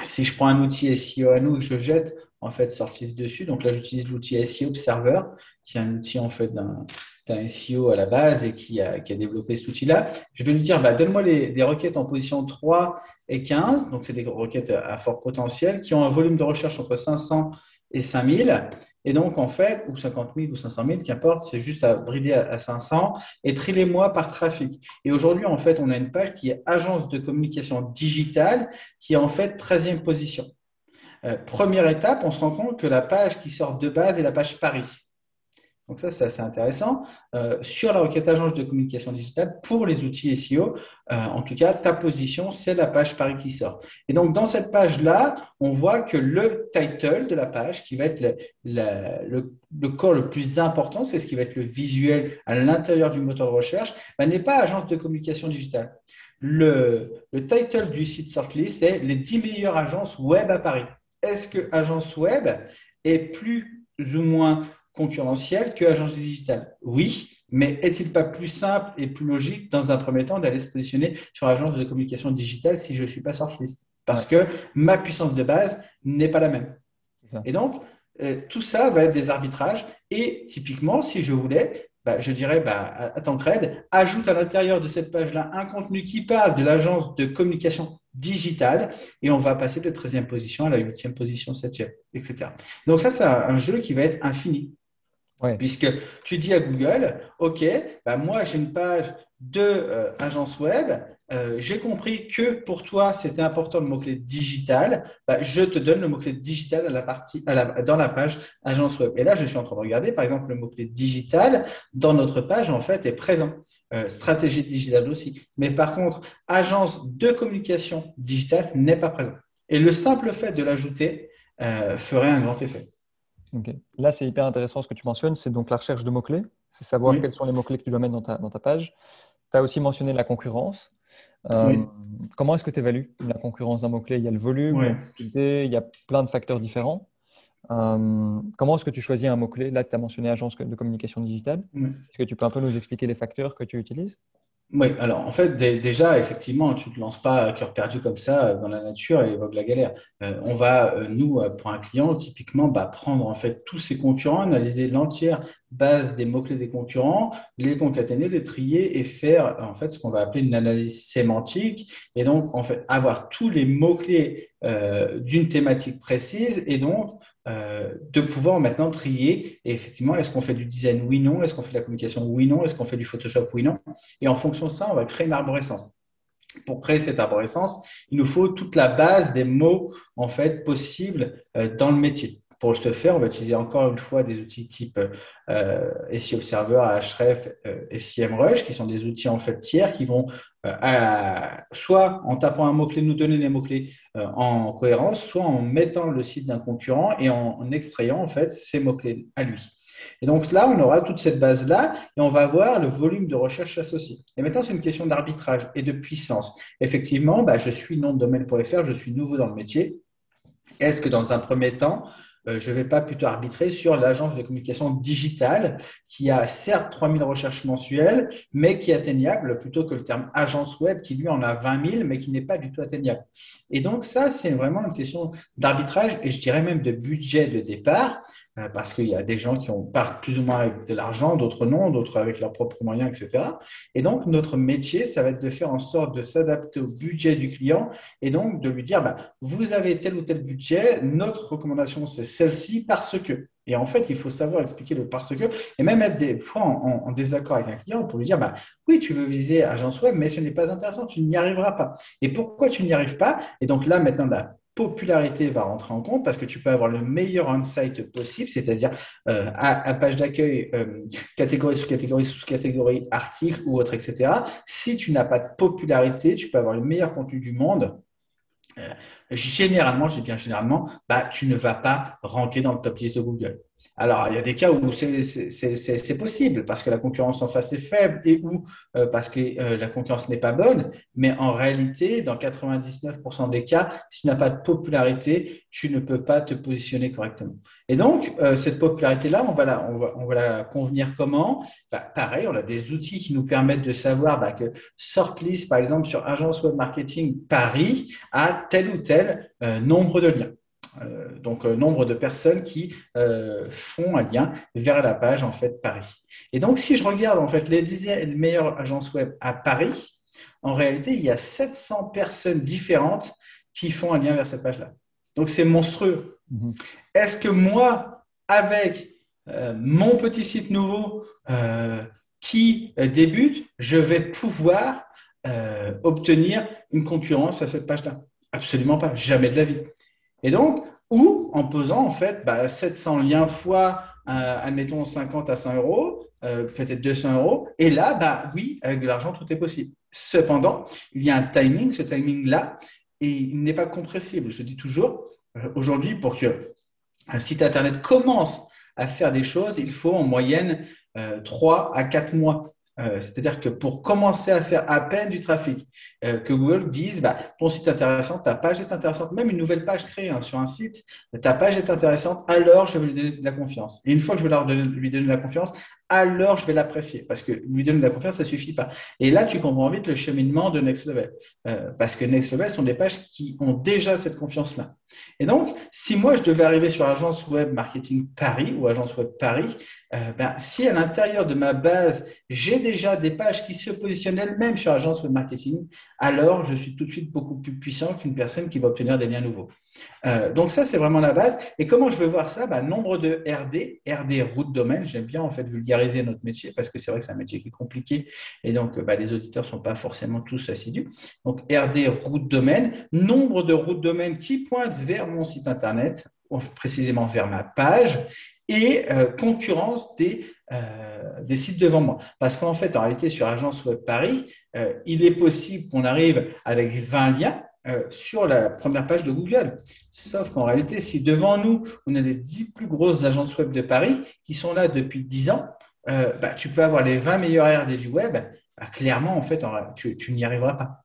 si je prends un outil SEO à nous je jette en fait Sortlist dessus, donc là j'utilise l'outil SEO Observer qui est un outil en fait d'un un SEO à la base et qui a, développé cet outil-là, je vais lui dire, bah, donne-moi des requêtes en position 3 et 15, donc c'est des requêtes à fort potentiel, qui ont un volume de recherche entre 500 et 5000. Et donc, en fait, ou 50 000 ou 500 000, qu'importe, c'est juste à brider à, 500 et triler moi par trafic. Et aujourd'hui, en fait, on a une page qui est agence de communication digitale qui est en fait 13e position. Euh, première étape, on se rend compte que la page qui sort de base est la page Paris. Donc ça, c'est assez intéressant. Euh, sur la requête agence de communication digitale, pour les outils SEO, euh, en tout cas, ta position, c'est la page Paris qui sort. Et donc, dans cette page-là, on voit que le title de la page, qui va être le, le, corps le plus important, c'est ce qui va être le visuel à l'intérieur du moteur de recherche, bah, n'est pas agence de communication digitale. Le, le title du site Sortlist, c'est les 10 meilleures agences web à Paris. Est-ce que agence web est plus ou moins concurrentiel que agence digitale Oui, mais est-il pas plus simple et plus logique dans un premier temps d'aller se positionner sur agence de communication digitale si je ne suis pas sortlist Parce que ma puissance de base n'est pas la même. Et donc, euh, tout ça va être des arbitrages. Et typiquement, si je voulais, bah, je dirais bah, à ton cred, ajoute à l'intérieur de cette page-là un contenu qui parle de l'agence de communication digitale et on va passer de 13e position à la 8e position, 7e, etc. Donc ça, c'est un jeu qui va être infini. Puisque tu dis à Google, OK, bah moi j'ai une page de euh, agence web, euh, j'ai compris que pour toi c'était important le mot-clé digital, bah, je te donne le mot-clé digital la partie, dans la page agence web. Et là, je suis en train de regarder, par exemple, le mot-clé digital dans notre page en fait est présent. Euh, stratégie digitale aussi. Mais par contre, agence de communication digitale n'est pas présent. Et le simple fait de l'ajouter ferait un grand effet. Là, c'est hyper intéressant ce que tu mentionnes, c'est donc la recherche de mots-clés, c'est savoir quels sont les mots-clés que tu dois mettre dans ta, dans ta page. Tu as aussi mentionné la concurrence. Euh, comment est-ce que tu évalues la concurrence d'un mot-clé? Il y a le volume, il y a plein de facteurs différents. Euh, comment est-ce que tu choisis un mot-clé? Là, tu as mentionné agence de communication digitale. Est-ce que tu peux un peu nous expliquer les facteurs que tu utilises? Oui, alors en fait, déjà, effectivement, tu ne te lances pas à cœur perdu comme ça dans la nature et évoque la galère. Euh, on va, euh, nous, euh, pour un client, typiquement, bah, prendre en fait tous ses concurrents, analyser l'entière base des mots-clés des concurrents, les concaténer, les trier et faire en fait ce qu'on va appeler une analyse sémantique. Et donc, en fait, avoir tous les mots-clés d'une thématique précise et donc euh, de pouvoir maintenant trier. Et effectivement, est-ce qu'on fait du design Oui, non? Est-ce qu'on fait de la communication Oui, non? Est-ce qu'on fait du Photoshop Oui, non? Et en fonction de ça, on va créer une arborescence. Pour créer cette arborescence, il nous faut toute la base des mots en fait possibles euh, dans le métier. Pour ce faire, on va utiliser encore une fois des outils type euh, SEO Server, Ahref euh, et SEMrush, qui sont des outils en fait tiers qui vont euh, soit en tapant un mot-clé nous donner les mots-clés euh, en cohérence, soit en mettant le site d'un concurrent et en, extrayant en fait ces mots-clés à lui. Et donc là, on aura toute cette base-là et on va voir le volume de recherche associé. Et maintenant, c'est une question d'arbitrage et de puissance. Effectivement, bah, je suis nom de domaine.fr, je suis nouveau dans le métier. Est-ce que dans un premier temps, je ne vais pas plutôt arbitrer sur l'agence de communication digitale qui a certes 3000 recherches mensuelles, mais qui est atteignable plutôt que le terme agence web qui lui en a 20 000, mais qui n'est pas du tout atteignable. Et donc ça, c'est vraiment une question d'arbitrage et je dirais même de budget de départ. Euh, parce qu'il y a des gens qui ont partent plus ou moins avec de l'argent, d'autres non, d'autres avec leurs propres moyens, etc. Et donc, notre métier, ça va être de faire en sorte de s'adapter au budget du client et donc de lui dire, bah, vous avez tel ou tel budget, notre recommandation, c'est celle-ci parce que. Et en fait, il faut savoir expliquer le parce que, et même être des fois en, désaccord avec un client pour lui dire, bah, oui, tu veux viser agence web, mais ce n'est pas intéressant, tu n'y arriveras pas. Et pourquoi tu n'y arrives pas? Et donc là, maintenant, la popularité va rentrer en compte parce que tu peux avoir le meilleur on-site possible, c'est-à-dire euh, à, page d'accueil, euh, catégorie sous catégorie sous catégorie, article ou autre, etc. Si tu n'as pas de popularité, tu peux avoir le meilleur contenu du monde. Euh, généralement, je dis bien généralement, bah, tu ne vas pas ranker dans le top 10 de Google. Alors, il y a des cas où c'est possible parce que la concurrence en face est faible et ou euh, parce que euh, la concurrence n'est pas bonne. Mais en réalité, dans 99% des cas, si tu n'as pas de popularité, tu ne peux pas te positionner correctement. Et donc, euh, cette popularité-là, on, va la, on, va, la convenir comment? Bah, Pareil, on a des outils qui nous permettent de savoir bah, que Sortlist, par exemple, sur Agence Web Marketing Paris, a tel ou tel nombre de liens. Euh, donc euh, nombre de personnes qui euh, font un lien vers la page en fait Paris. Et donc si je regarde en fait les 10 meilleures agences web à Paris, en réalité il y a 700 personnes différentes qui font un lien vers cette page-là. Donc c'est monstrueux. Mhm. Est-ce que moi, avec mon petit site nouveau qui débute, je vais pouvoir obtenir une concurrence à cette page-là? Absolument pas, jamais de la vie. Et donc, ou en posant en fait 700 bah, liens fois, euh, admettons 50 à 100 euros, euh, peut-être 200 euros. Et là, bah oui, avec de l'argent, tout est possible. Cependant, il y a un timing. Ce timing-là, et il n'est pas compressible. Je dis toujours, euh, aujourd'hui, pour que un site internet commence à faire des choses, il faut en moyenne 3 à 4 mois. Euh, c'est-à-dire que pour commencer à faire à peine du trafic, euh, que Google dise bah, ton site est intéressant, ta page est intéressante, même une nouvelle page créée hein, sur un site, ta page est intéressante, alors je vais lui donner de la confiance. Et une fois que je vais leur lui donner de la confiance, alors je vais l'apprécier parce que lui donner de la confiance, ça suffit pas. Et là, tu comprends vite le cheminement de Next Level euh, parce que Next Level sont des pages qui ont déjà cette confiance-là. Et donc, si moi je devais arriver sur Agence Web Marketing Paris ou Agence Web Paris, euh, ben, si à l'intérieur de ma base, j'ai déjà des pages qui se positionnent elles-mêmes sur Agence Web Marketing, alors je suis tout de suite beaucoup plus puissant qu'une personne qui va obtenir des liens nouveaux. Euh, donc ça, c'est vraiment la base. Et comment je vais voir ça? Ben, Nombre de RD, RD route domaine. J'aime bien en fait vulgariser notre métier parce que c'est vrai que c'est un métier qui est compliqué et donc ben, les auditeurs ne sont pas forcément tous assidus. Donc RD route domaine, nombre de routes domaine qui pointent vers mon site internet, précisément vers ma page et euh, concurrence des, euh, des sites devant moi. Parce qu'en fait, en réalité, sur Agence Web Paris, euh, il est possible qu'on arrive avec 20 liens sur la première page de Google. Sauf qu'en réalité, si devant nous, on a les 10 plus grosses agences web de Paris qui sont là depuis 10 ans, bah, tu peux avoir les 20 meilleurs RD du web. Bah, clairement, en fait, tu n'y arriveras pas.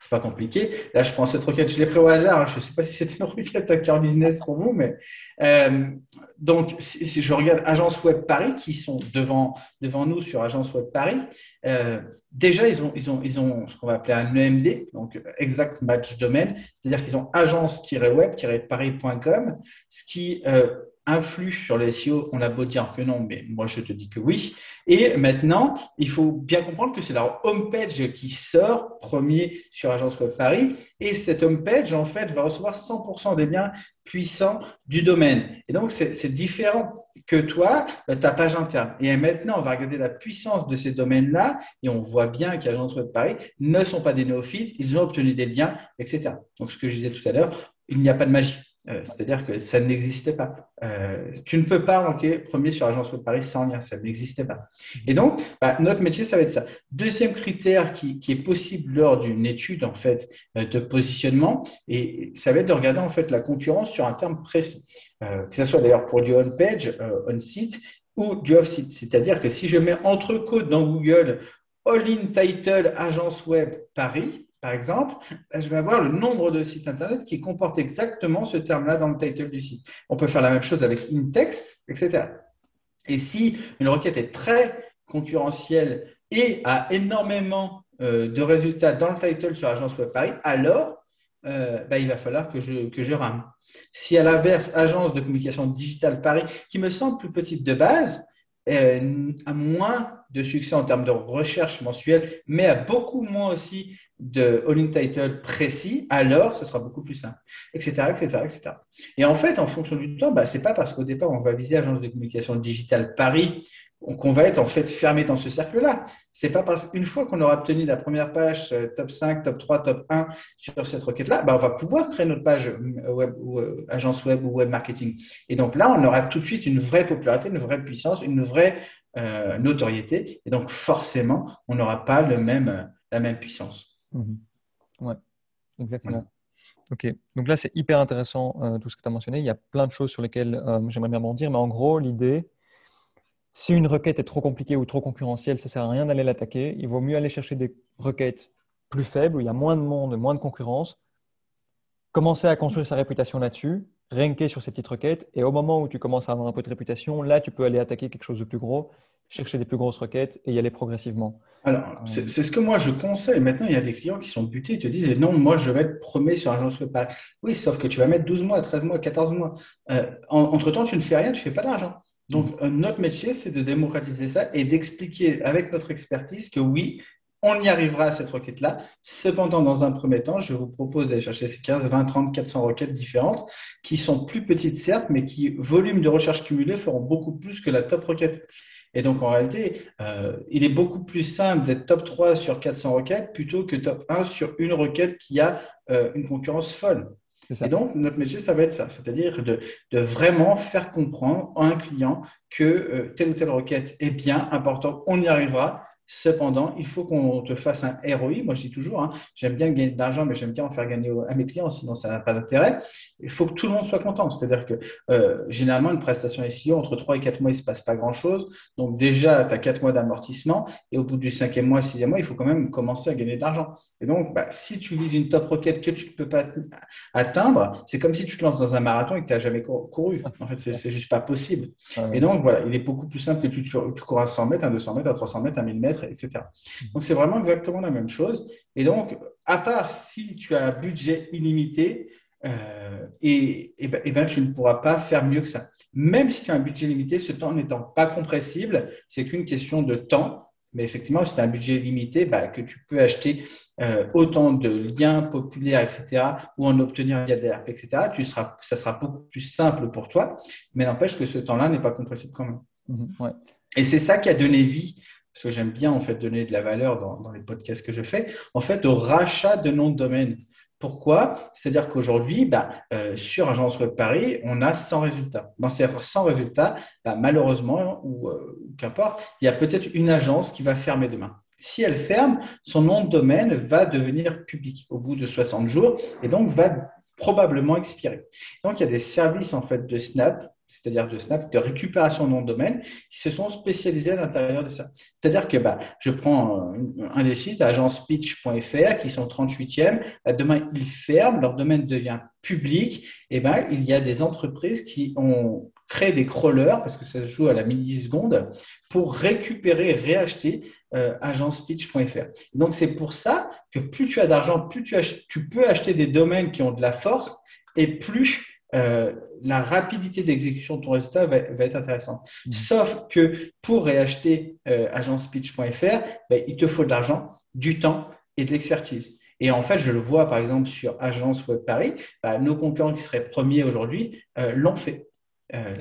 C'est pas compliqué. Là, je prends cette requête, je l'ai pris au hasard. Je ne sais pas si c'était [laughs] une requête à cœur business pour vous, mais euh, donc si, je regarde Agence Web Paris qui sont devant devant nous sur Agence Web Paris, euh, déjà ils ont ils ont ils ont ce qu'on va appeler un EMD, donc Exact Match Domain, c'est-à-dire qu'ils ont agence-web-paris.com, ce qui euh, influe sur les SEO, on a beau dire que non, mais moi je te dis que oui. Et maintenant, il faut bien comprendre que c'est leur homepage qui sort premier sur Agence Web Paris. Et cette homepage, en fait, va recevoir 100% des liens puissants du domaine. Et donc, c'est différent que toi, euh, ta page interne. Et maintenant, on va regarder la puissance de ces domaines-là et on voit bien qu'Agence Web Paris ne sont pas des néophytes, ils ont obtenu des liens, etc. Donc, ce que je disais tout à l'heure, il n'y a pas de magie. Euh, c'est-à-dire que ça n'existait pas. Euh, tu ne peux pas ranker premier sur Agence Web Paris sans lien, ça n'existait pas. Et donc, bah, notre métier, ça va être ça. Deuxième critère qui, est possible lors d'une étude en fait euh, de positionnement, et ça va être de regarder en fait la concurrence sur un terme précis, que ce soit d'ailleurs pour du on-page, on-site ou du off-site. C'est-à-dire que si je mets entre côtes dans Google All-in Title Agence Web Paris, par exemple, je vais avoir le nombre de sites Internet qui comportent exactement ce terme-là dans le title du site. On peut faire la même chose avec in-text, etc. Et si une requête est très concurrentielle et a énormément euh, de résultats dans le title sur Agence Web Paris, alors euh, bah, il va falloir que je, que je rame. Si à l'inverse, Agence de communication digitale Paris, qui me semble plus petite de base, euh, a moins de succès en termes de recherche mensuelle, mais a beaucoup moins aussi de all-in title précis, alors ce sera beaucoup plus simple, etc., etc., etc. Et en fait, en fonction du temps, bah, c'est pas parce qu'au départ, on va viser agence de communication digitale Paris qu'on va être en fait fermé dans ce cercle-là. C'est pas parce qu'une fois qu'on aura obtenu la première page euh, top 5, top 3, top 1 sur cette requête-là, bah, on va pouvoir créer notre page euh, web euh, agence web ou web marketing. Et donc là, on aura tout de suite une vraie popularité, une vraie puissance, une vraie notoriété. Et donc forcément, on n'aura pas le même, la même puissance. Mhm. Ouais, exactement. Ok, donc là c'est hyper intéressant euh, tout ce que tu as mentionné. Il y a plein de choses sur lesquelles euh, j'aimerais bien dire, mais en gros, l'idée, si une requête est trop compliquée ou trop concurrentielle, ça ne sert à rien d'aller l'attaquer. Il vaut mieux aller chercher des requêtes plus faibles, où il y a moins de monde, moins de concurrence, commencer à construire sa réputation là-dessus, ranker sur ces petites requêtes, et au moment où tu commences à avoir un peu de réputation, là tu peux aller attaquer quelque chose de plus gros chercher des plus grosses requêtes et y aller progressivement. Alors, c'est ce que moi je conseille. Maintenant, il y a des clients qui sont butés et te disent non, moi je vais être premier sur Agence Web. Oui, sauf que tu vas mettre 12 mois, 13 mois, 14 mois. Euh, entre-temps, tu ne fais rien, tu ne fais pas d'argent. Donc, mm. euh, notre métier, c'est de démocratiser ça et d'expliquer avec notre expertise que oui, on y arrivera à cette requête-là. Cependant, dans un premier temps, je vous propose d'aller chercher ces 15, 20, 30, 400 requêtes différentes qui sont plus petites, certes, mais qui, volume de recherche cumulé, feront beaucoup plus que la top requête. Et donc, en réalité, euh, il est beaucoup plus simple d'être top 3 sur 400 requêtes plutôt que top 1 sur une requête qui a euh, une concurrence folle. Et donc, notre métier, ça va être ça, c'est-à-dire de, vraiment faire comprendre à un client que euh, telle ou telle requête est bien importante, on y arrivera, Cependant, il faut qu'on te fasse un ROI. Moi, je dis toujours, hein, j'aime bien gagner de l'argent, mais j'aime bien en faire gagner à mes clients, sinon ça n'a pas d'intérêt. Il faut que tout le monde soit content. C'est-à-dire que euh, généralement, une prestation SEO, entre 3 et 4 mois, il ne se passe pas grand-chose. Donc déjà, tu as 4 mois d'amortissement et au bout du cinquième mois, sixième mois, il faut quand même commencer à gagner de l'argent. Et donc, bah, si tu vises une top requête que tu ne peux pas atteindre, c'est comme si tu te lances dans un marathon et que tu n'as jamais couru. En fait, c'est juste pas possible. Et donc, voilà, il est beaucoup plus simple que tu, tu cours à 100 mètres, à 200 mètres, à 300 mètres, à 1000 mètres etc. Donc, c'est vraiment exactement la même chose. Et donc, à part si tu as un budget illimité, euh, et, ben, ben, tu ne pourras pas faire mieux que ça. Même si tu as un budget limité, ce temps n'étant pas compressible, c'est qu'une question de temps. Mais effectivement, si tu as un budget limité, bah, que tu peux acheter euh, autant de liens populaires, etc., ou en obtenir via des RP, etc., tu seras, ça sera beaucoup plus simple pour toi. Mais n'empêche que ce temps-là n'est pas compressible quand même. Mmh et c'est ça qui a donné vie parce que j'aime bien en fait donner de la valeur dans, les podcasts que je fais, en fait au rachat de noms de domaine. Pourquoi? C'est-à-dire qu'aujourd'hui, bah, euh, sur Agence Web Paris, on a 100 résultats. Dans ces 100 résultats, bah, malheureusement, ou euh, qu'importe, il y a peut-être une agence qui va fermer demain. Si elle ferme, son nom de domaine va devenir public au bout de 60 jours et donc va probablement expirer. Donc, il y a des services en fait de Snap c'est-à-dire de Snap, de récupération de nom de domaine, qui se sont spécialisés à l'intérieur de ça. C'est-à-dire que bah, je prends un des sites, agencepitch.fr, qui sont 38e, bah, demain ils ferment, leur domaine devient public, et ben il y a des entreprises qui ont créé des crawlers, parce que ça se joue à la milliseconde, pour récupérer, réacheter euh. Donc c'est pour ça que plus tu as d'argent, plus tu, tu peux acheter des domaines qui ont de la force, et plus euh, la rapidité d'exécution de ton résultat va, être intéressante. Mmh. Sauf que pour réacheter euh, agencepitch.fr, ben, il te faut de l'argent, du temps et de l'expertise. Et en fait, je le vois par exemple sur Agence Web Paris, ben, nos concurrents qui seraient premiers aujourd'hui euh, l'ont fait.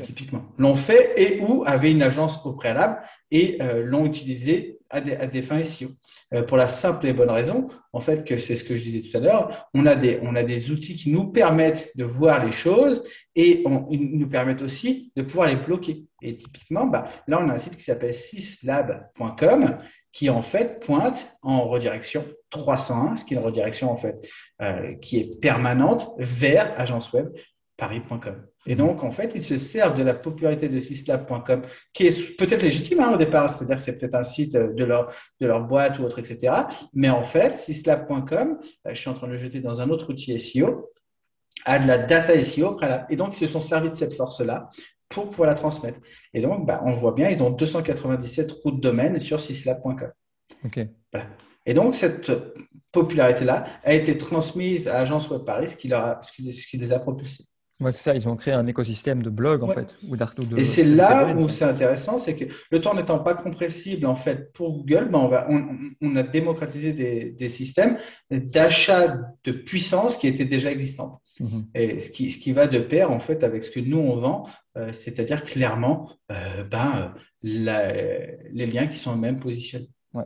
typiquement, l'ont fait et ou avaient une agence au préalable et l'ont utilisé à des, fins SEO. Euh, pour la simple et bonne raison, en fait, que c'est ce que je disais tout à l'heure, on, a des, on a des outils qui nous permettent de voir les choses et ils nous permettent aussi de pouvoir les bloquer. Et typiquement, bah, là, on a un site qui s'appelle syslab.com qui en fait pointe en redirection 301, ce qui est une redirection en fait euh, qui est permanente vers agence web paris.com. Et donc, en fait, ils se servent de la popularité de syslab.com, qui est peut-être légitime hein, au départ, c'est-à-dire que c'est peut-être un site de leur, de leur boîte ou autre, etc. Mais en fait, syslab.com, euh, je suis en train de le jeter dans un autre outil SEO, a de la data SEO Et donc, ils se sont servis de cette force-là pour pouvoir la transmettre. Et donc, bah, on voit bien, ils ont 297 routes domaines sur syslab.com. OK. Et donc, cette popularité-là a été transmise à Agence Web Paris, ce qui, leur a, ce qui les a propulsés. Ouais, c'est ça, ils ont créé un écosystème de blogs en fait. Ou de, Et c'est là où c'est intéressant, c'est que le temps n'étant pas compressible en fait pour Google, ben on, va, on, a démocratisé des, des systèmes d'achat de puissance qui étaient déjà existants. Mhm. Et ce qui, ce qui va de pair en fait avec ce que nous on vend, euh, c'est-à-dire clairement euh, ben, les liens qui sont eux-mêmes positionnés. Ouais.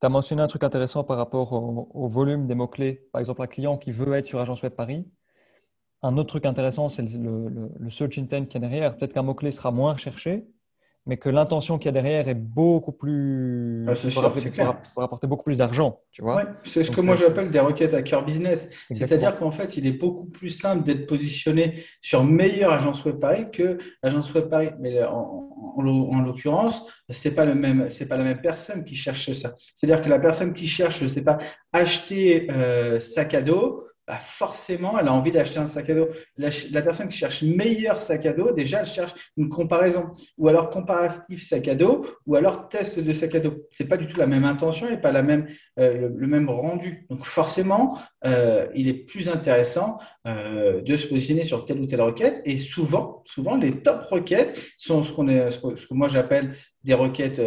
Tu as mentionné un truc intéressant par rapport au, au volume des mots-clés. Par exemple, un client qui veut être sur Agence Web Paris, un autre truc intéressant, c'est le, search intent qui est derrière. Peut-être qu'un mot-clé sera moins recherché, mais que l'intention qu'il y a derrière est beaucoup plus. Ah, c'est sûr, c'est clair. Pour apporter beaucoup plus d'argent, tu vois. c'est ce que moi j'appelle des requêtes à cœur business. C'est-à-dire qu'en fait, il est beaucoup plus simple d'être positionné sur meilleure agence web Paris que agence web Paris. Mais en, en, l'occurrence, c'est pas le même, c'est pas la même personne qui cherche ça. C'est-à-dire que la personne qui cherche, je sais pas, acheter euh, sac à dos bah forcément, elle a envie d'acheter un sac à dos. La, personne qui cherche meilleur sac à dos, déjà, elle cherche une comparaison. Ou alors comparatif sac à dos, ou alors test de sac à dos. C'est pas du tout la même intention et pas la même, euh, le, même rendu. Donc forcément, euh, il est plus intéressant euh, de se positionner sur telle ou telle requête. Et souvent, souvent, les top requêtes sont ce, ce que, moi j'appelle des requêtes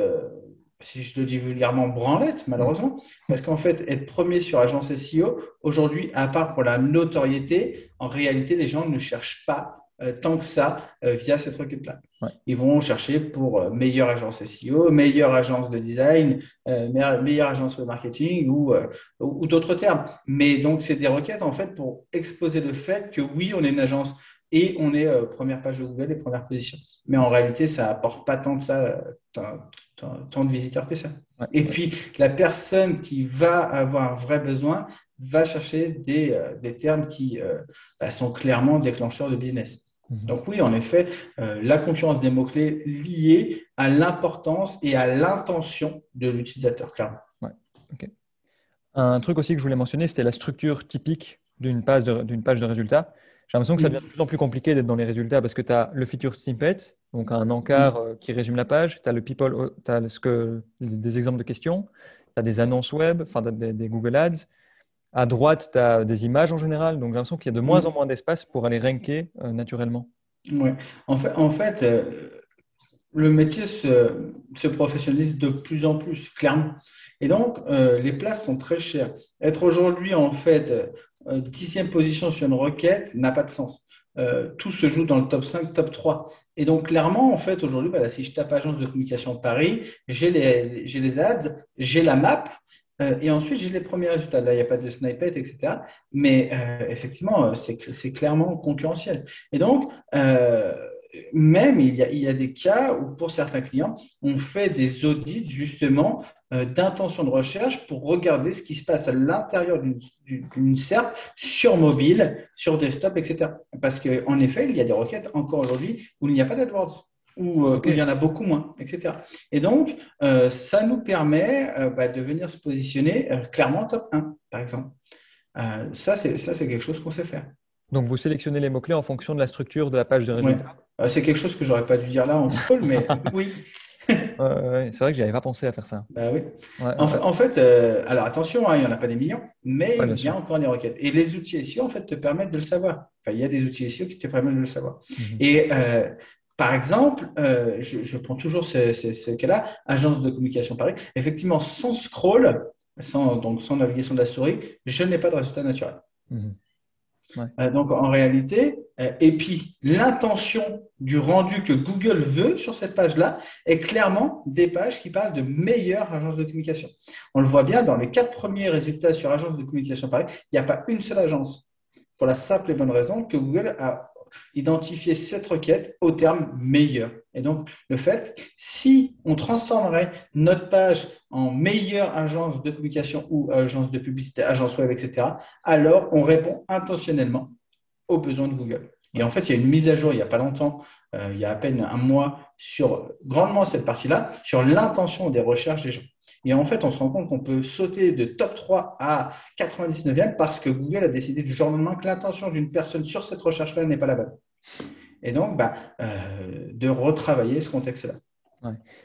si je le dis vulgairement, branlette, malheureusement, parce qu'en fait, être premier sur agence SEO, aujourd'hui, à part pour la notoriété, en réalité, les gens ne cherchent pas euh, tant que ça euh, via cette requête-là. Ils vont chercher pour euh, meilleure agence SEO, meilleure agence de design, meilleure, meilleure, agence de marketing ou, ou d'autres termes. Mais donc, c'est des requêtes, en fait, pour exposer le fait que oui, on est une agence et on est première page de Google et première position. Mais en réalité, ça apporte pas tant que ça, tant, de visiteurs que ça. Et puis, la personne qui va avoir un vrai besoin va chercher des, euh, des termes qui euh, bah, sont clairement déclencheurs de business. Mhm. Donc oui, en effet, euh, la concurrence des mots-clés liée à l'importance et à l'intention de l'utilisateur, clairement. Ouais. Un truc aussi que je voulais mentionner, c'était la structure typique d'une page, page de résultats. J'ai l'impression que ça devient de plus en plus compliqué d'être dans les résultats parce que tu as le feature snippet, donc un encart euh, qui résume la page, tu as le people, euh, tu as ce que, des exemples de questions, tu as des annonces web, enfin des, des, Google Ads. À droite, tu as des images en général, donc j'ai l'impression qu'il y a de moins en moins d'espace pour aller ranker euh, naturellement. Oui, en fait, en fait le métier se, se, professionnalise de plus en plus, clairement. Et donc, les places sont très chères. Être aujourd'hui, en fait, dixième position sur une requête n'a pas de sens. Euh, tout se joue dans le top 5, top 3. Et donc, clairement, en fait, aujourd'hui, bah, si je tape agence de communication de Paris, j'ai les, les ads, j'ai la map, euh, et ensuite, j'ai les premiers résultats. Là, il n'y a pas de snippet, etc. Mais effectivement, c'est clairement concurrentiel. Et donc, même, il y, a, il y, a, des cas où, pour certains clients, on fait des audits justement d'intention de recherche pour regarder ce qui se passe à l'intérieur d'une SERP sur mobile, sur desktop, etc. Parce qu'en effet, il y a des requêtes encore aujourd'hui où il n'y a pas d'AdWords. Ou il y en a beaucoup moins, etc. Et donc, ça nous permet bah, de venir se positionner clairement top 1, par exemple. ça, c'est quelque chose qu'on sait faire. Donc, vous sélectionnez les mots-clés en fonction de la structure de la page de résultats euh, C'est quelque chose que j'aurais pas dû dire là en [laughs] call, mais oui. [laughs] c'est vrai que j'avais pas pensé à faire ça. Bah oui. en, fait, euh, alors attention, hein, il n'y en a pas des millions, mais il y a encore des requêtes. Et les outils SEO, en fait, te permettent de le savoir. il y a des outils SEO qui te permettent de le savoir. Mhm. Et euh, par exemple, je, prends toujours ce, cas-là, agence de communication Paris. Effectivement, sans scroll, sans, donc sans navigation de la souris, je n'ai pas de résultat naturel. Euh, donc en réalité, euh, et puis l'intention du rendu que Google veut sur cette page-là est clairement des pages qui parlent de meilleures agences de communication. On le voit bien dans les quatre premiers résultats sur agences de communication Paris, il n'y a pas une seule agence. Pour la simple et bonne raison que Google a identifier cette requête au terme meilleur. Et donc, le fait, si on transformerait notre page en meilleure agence de communication ou agence de publicité, agence web, etc., alors on répond intentionnellement aux besoins de Google. Et en fait, il y a une mise à jour il n'y a pas longtemps, euh, il y a à peine un mois, sur grandement cette partie-là, sur l'intention des recherches des gens. Et en fait, on se rend compte qu'on peut sauter de top 3 à 99e parce que Google a décidé du jour au lendemain que l'intention d'une personne sur cette recherche-là n'est pas la bonne. Et donc, bah, euh, de retravailler ce contexte-là.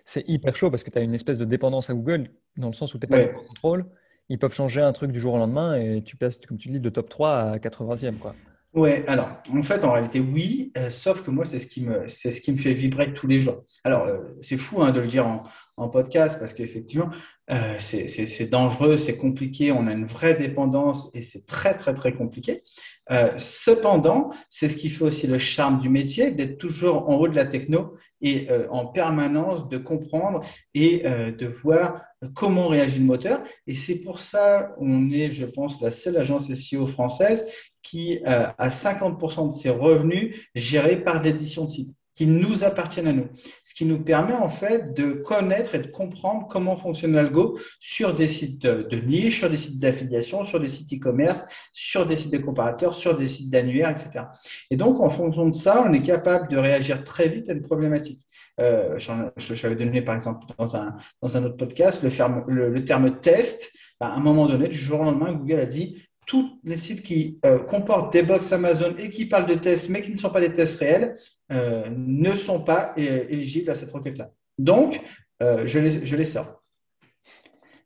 C'est hyper chaud parce que tu as une espèce de dépendance à Google dans le sens où tu n'es pas en contrôle. Ils peuvent changer un truc du jour au lendemain et tu passes, comme tu dis, de top 3 à 80e. Quoi. Ouais, alors en fait, en réalité, oui, euh, sauf que moi, c'est ce qui me, c'est ce qui me fait vibrer tous les jours. Alors, euh, c'est fou hein, de le dire en, en podcast parce qu'effectivement, euh, c'est dangereux, c'est compliqué, on a une vraie dépendance et c'est très, très, très compliqué. Euh, cependant, c'est ce qui fait aussi le charme du métier, d'être toujours en haut de la techno et en permanence de comprendre et de voir comment réagit le moteur. Et c'est pour ça on est, je pense, la seule agence SEO française qui a 50% de ses revenus gérés par l'édition de site qui nous appartiennent à nous. Ce qui nous permet en fait de connaître et de comprendre comment fonctionne l'algo sur des sites de niche, sur des sites d'affiliation, sur des sites e-commerce, sur des sites de comparateurs, sur des sites d'annuaires, etc. Et donc, en fonction de ça, on est capable de réagir très vite à une problématique. Euh, J'avais donné par exemple dans un, dans un autre podcast le, le, terme test. À un moment donné, du jour au lendemain, Google a dit tous les sites qui euh, comportent des box Amazon et qui parlent de tests, mais qui ne sont pas des tests réels, euh, ne sont pas éligibles à cette requête-là. Donc, euh, je, les, sors.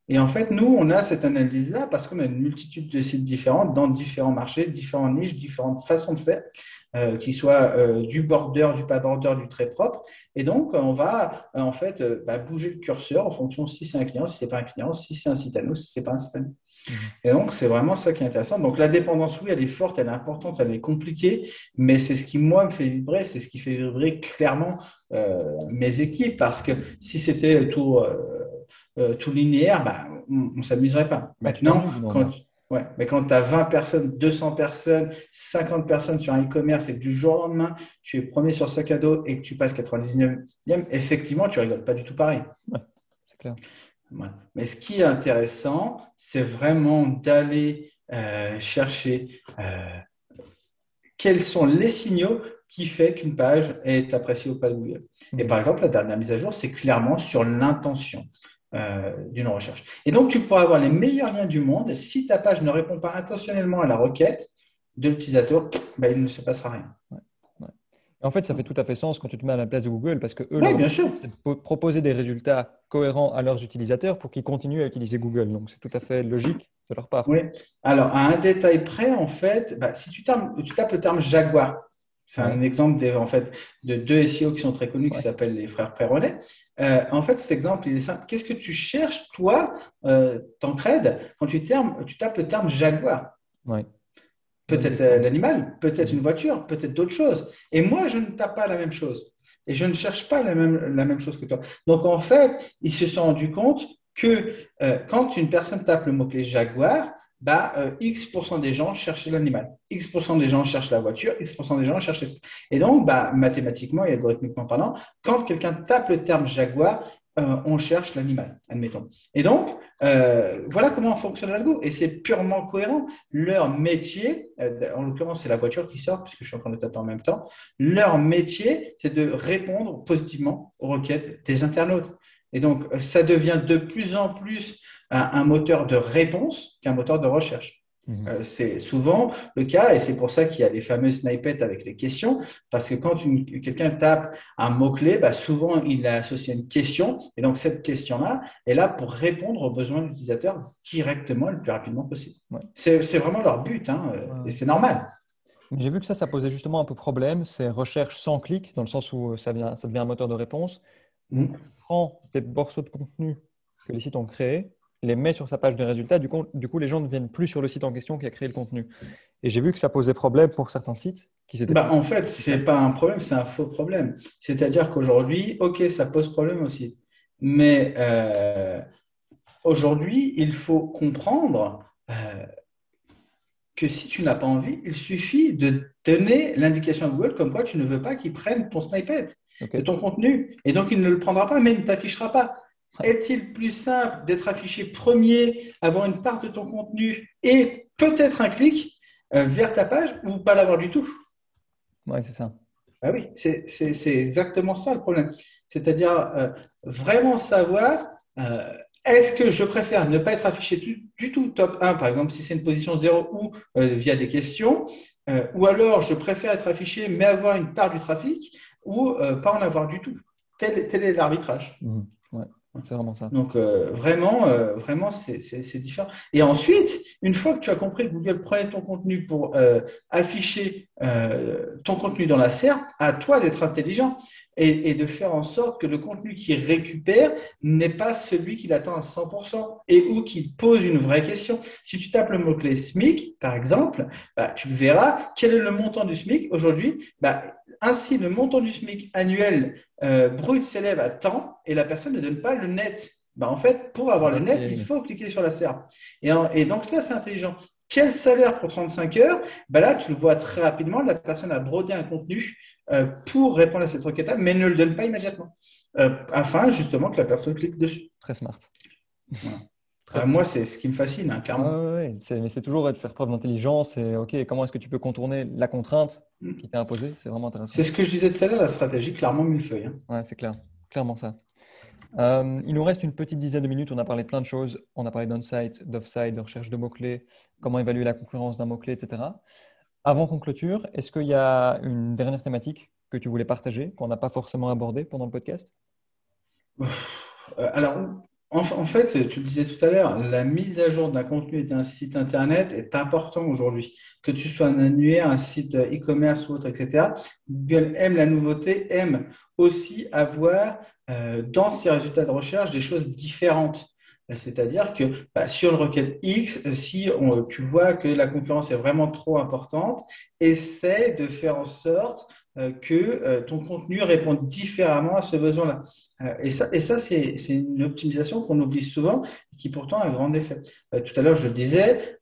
Et en fait, nous, on a cette analyse-là parce qu'on a une multitude de sites différents dans différents marchés, différentes niches, différentes façons de faire, euh, qui soient euh, du border, du pas border, du très propre. Et donc, on va en fait bah, bouger le curseur en fonction si c'est un client, si c'est pas un client, si c'est un site à nous, si c'est pas un site à nous. Mhm. Et donc, c'est vraiment ça qui est intéressant. Donc, la dépendance, oui, elle est forte, elle est importante, elle est compliquée, mais c'est ce qui, moi, me fait vibrer, c'est ce qui fait vibrer clairement euh, mes équipes, parce que si c'était tout, euh, tout linéaire, bah, on ne s'amuserait pas. Maintenant, quand, ouais, mais quand tu as 20 personnes, 200 personnes, 50 personnes sur un e-commerce et que du jour au lendemain, tu es premier sur sac à dos et que tu passes 99e, effectivement, tu rigoles pas du tout pareil. c'est clair. Mais ce qui est intéressant, c'est vraiment d'aller euh, chercher euh, quels sont les signaux qui font qu'une page est appréciée ou pas de Google. Et mmh. par exemple, la dernière mise à jour, c'est clairement sur l'intention euh, d'une recherche. Et donc, tu pourras avoir les meilleurs liens du monde. Si ta page ne répond pas intentionnellement à la requête de l'utilisateur, ben, il ne se passera rien. En fait, ça fait tout à fait sens quand tu te mets à la place de Google parce que eux, bien sûr. proposer des résultats cohérents à leurs utilisateurs pour qu'ils continuent à utiliser Google. Donc, c'est tout à fait logique de leur part. Oui. Alors, à un détail près, en fait, bah, si tu tapes, tu tapes, le terme Jaguar, c'est un exemple en fait, de deux SEO qui sont très connus qui s'appellent les frères Perronnet. Euh, en fait, cet exemple, il est simple. Qu'est-ce que tu cherches, toi, euh, Tancred, quand tu, tu tapes le terme Jaguar? Ouais. Peut-être l'animal, peut-être une voiture, peut-être d'autres choses. Et moi, je ne tape pas la même chose. Et je ne cherche pas la même, la même chose que toi. Donc, en fait, ils se sont rendus compte que euh, quand une personne tape le mot-clé Jaguar, bah, euh, X% des gens cherchent l'animal, X% des gens cherchent la voiture, X% des gens cherchent... Et donc, bah, mathématiquement et algorithmiquement parlant, quand quelqu'un tape le terme Jaguar, euh, on cherche l'animal, admettons. Et donc, euh, voilà comment fonctionne l'algo. Et c'est purement cohérent. Leur métier, euh, en l'occurrence, c'est la voiture qui sort, puisque je suis en train de en même temps. Leur métier, c'est de répondre positivement aux requêtes des internautes. Et donc, ça devient de plus en plus un moteur de réponse qu'un moteur de recherche. Mhm. Euh, c'est souvent le cas et c'est pour ça qu'il y a les fameux snippets avec les questions, parce que quand quelqu'un tape un mot-clé, bah, souvent il a associé une question et donc cette question-là est là pour répondre aux besoins de l'utilisateur directement le plus rapidement possible. C'est vraiment leur but hein, et c'est normal. J'ai vu que ça, ça posait justement un peu problème, c'est recherche sans clic, dans le sens où ça, vient, ça devient un moteur de réponse. Mm. On prend des morceaux de contenu que les sites ont créés les met sur sa page de résultats. Du coup, du coup, les gens ne viennent plus sur le site en question qui a créé le contenu. Et j'ai vu que ça posait problème pour certains sites. Qui bah, en fait, ce n'est pas un problème, c'est un faux problème. C'est-à-dire qu'aujourd'hui, OK, ça pose problème au site. Mais euh, aujourd'hui, il faut comprendre euh, que si tu n'as pas envie, il suffit de donner l'indication à Google comme quoi tu ne veux pas qu'il prenne ton snippet et ton contenu. Et donc, il ne le prendra pas, mais il ne t'affichera pas. Est-il plus simple d'être affiché premier, avoir une part de ton contenu et peut-être un clic euh, vers ta page ou pas l'avoir du tout? Oui, c'est ça. Ah oui, c'est exactement ça le problème. C'est-à-dire euh, vraiment savoir euh, est-ce que je préfère ne pas être affiché du, tout top 1, par exemple, si c'est une position 0 ou via des questions, ou alors je préfère être affiché mais avoir une part du trafic ou pas en avoir du tout. Tel, est l'arbitrage. Mmh. C'est vraiment ça. Donc, euh, vraiment, euh, vraiment c'est différent. Et ensuite, une fois que tu as compris que Google prenait ton contenu pour euh, afficher ton contenu dans la SERP, à toi d'être intelligent et, de faire en sorte que le contenu qu'il récupère n'est pas celui qu'il attend à 100% et ou qu'il pose une vraie question. Si tu tapes le mot-clé SMIC, par exemple, bah, tu verras quel est le montant du SMIC aujourd'hui. Bah, ainsi, le montant du SMIC annuel euh, brut s'élève à temps et la personne ne donne pas le net. Bah, en fait, pour avoir le net, il faut cliquer sur la SERP. Et, et donc là, c'est intelligent. Quel salaire pour 35 heures? Bah Là, tu le vois très rapidement. La personne a brodé un contenu euh, pour répondre à cette requête-là, mais ne le donne pas immédiatement, euh, afin justement que la personne clique dessus. Très smart. Moi, c'est ce qui me fascine, hein, clairement. mais c'est toujours de faire preuve d'intelligence et OK, comment est-ce que tu peux contourner la contrainte mm. qui t'est imposée? C'est vraiment intéressant. C'est ce que je disais tout à l'heure, la stratégie, clairement millefeuille. Hein. Ouais, c'est clair, clairement ça. Euh, il nous reste une petite dizaine de minutes. On a parlé de plein de choses. On a parlé d'on-site, d'off-site, de recherche de mots-clés, comment évaluer la concurrence d'un mot-clé, etc. Avant qu'on clôture, est-ce qu'il y a une dernière thématique que tu voulais partager, qu'on n'a pas forcément abordée pendant le podcast? Euh, Alors, en, fait, tu le disais tout à l'heure, la mise à jour d'un contenu d'un site Internet est important aujourd'hui. Que tu sois un annuaire, un site e-commerce ou autre, etc. Google aime la nouveauté, aime aussi avoir euh, dans ses résultats de recherche des choses différentes. C'est-à-dire que bah, sur une requête X, si tu vois que la concurrence est vraiment trop importante, essaie de faire en sorte euh, que euh, ton contenu réponde différemment à ce besoin-là. et ça, et ça c'est une optimisation qu'on oublie souvent, qui pourtant a un grand effet. tout à l'heure, je disais,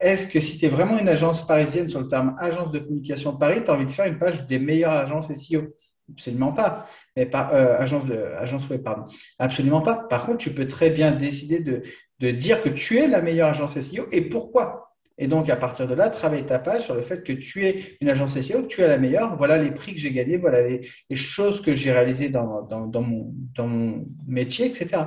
est-ce que si tu es vraiment une agence parisienne sur le terme agence de communication Paris, tu as envie de faire une page des meilleures agences SEO Absolument pas. Mais euh, agence, de, agence web, pardon. Absolument pas. Par contre, tu peux très bien décider de, de dire que tu es la meilleure agence SEO et pourquoi? Et donc, à partir de là, travaille ta page sur le fait que tu es une agence SEO, que tu es la meilleure. Voilà les prix que j'ai gagnés, voilà les, choses que j'ai réalisées dans, dans, dans, mon, dans mon métier, etc.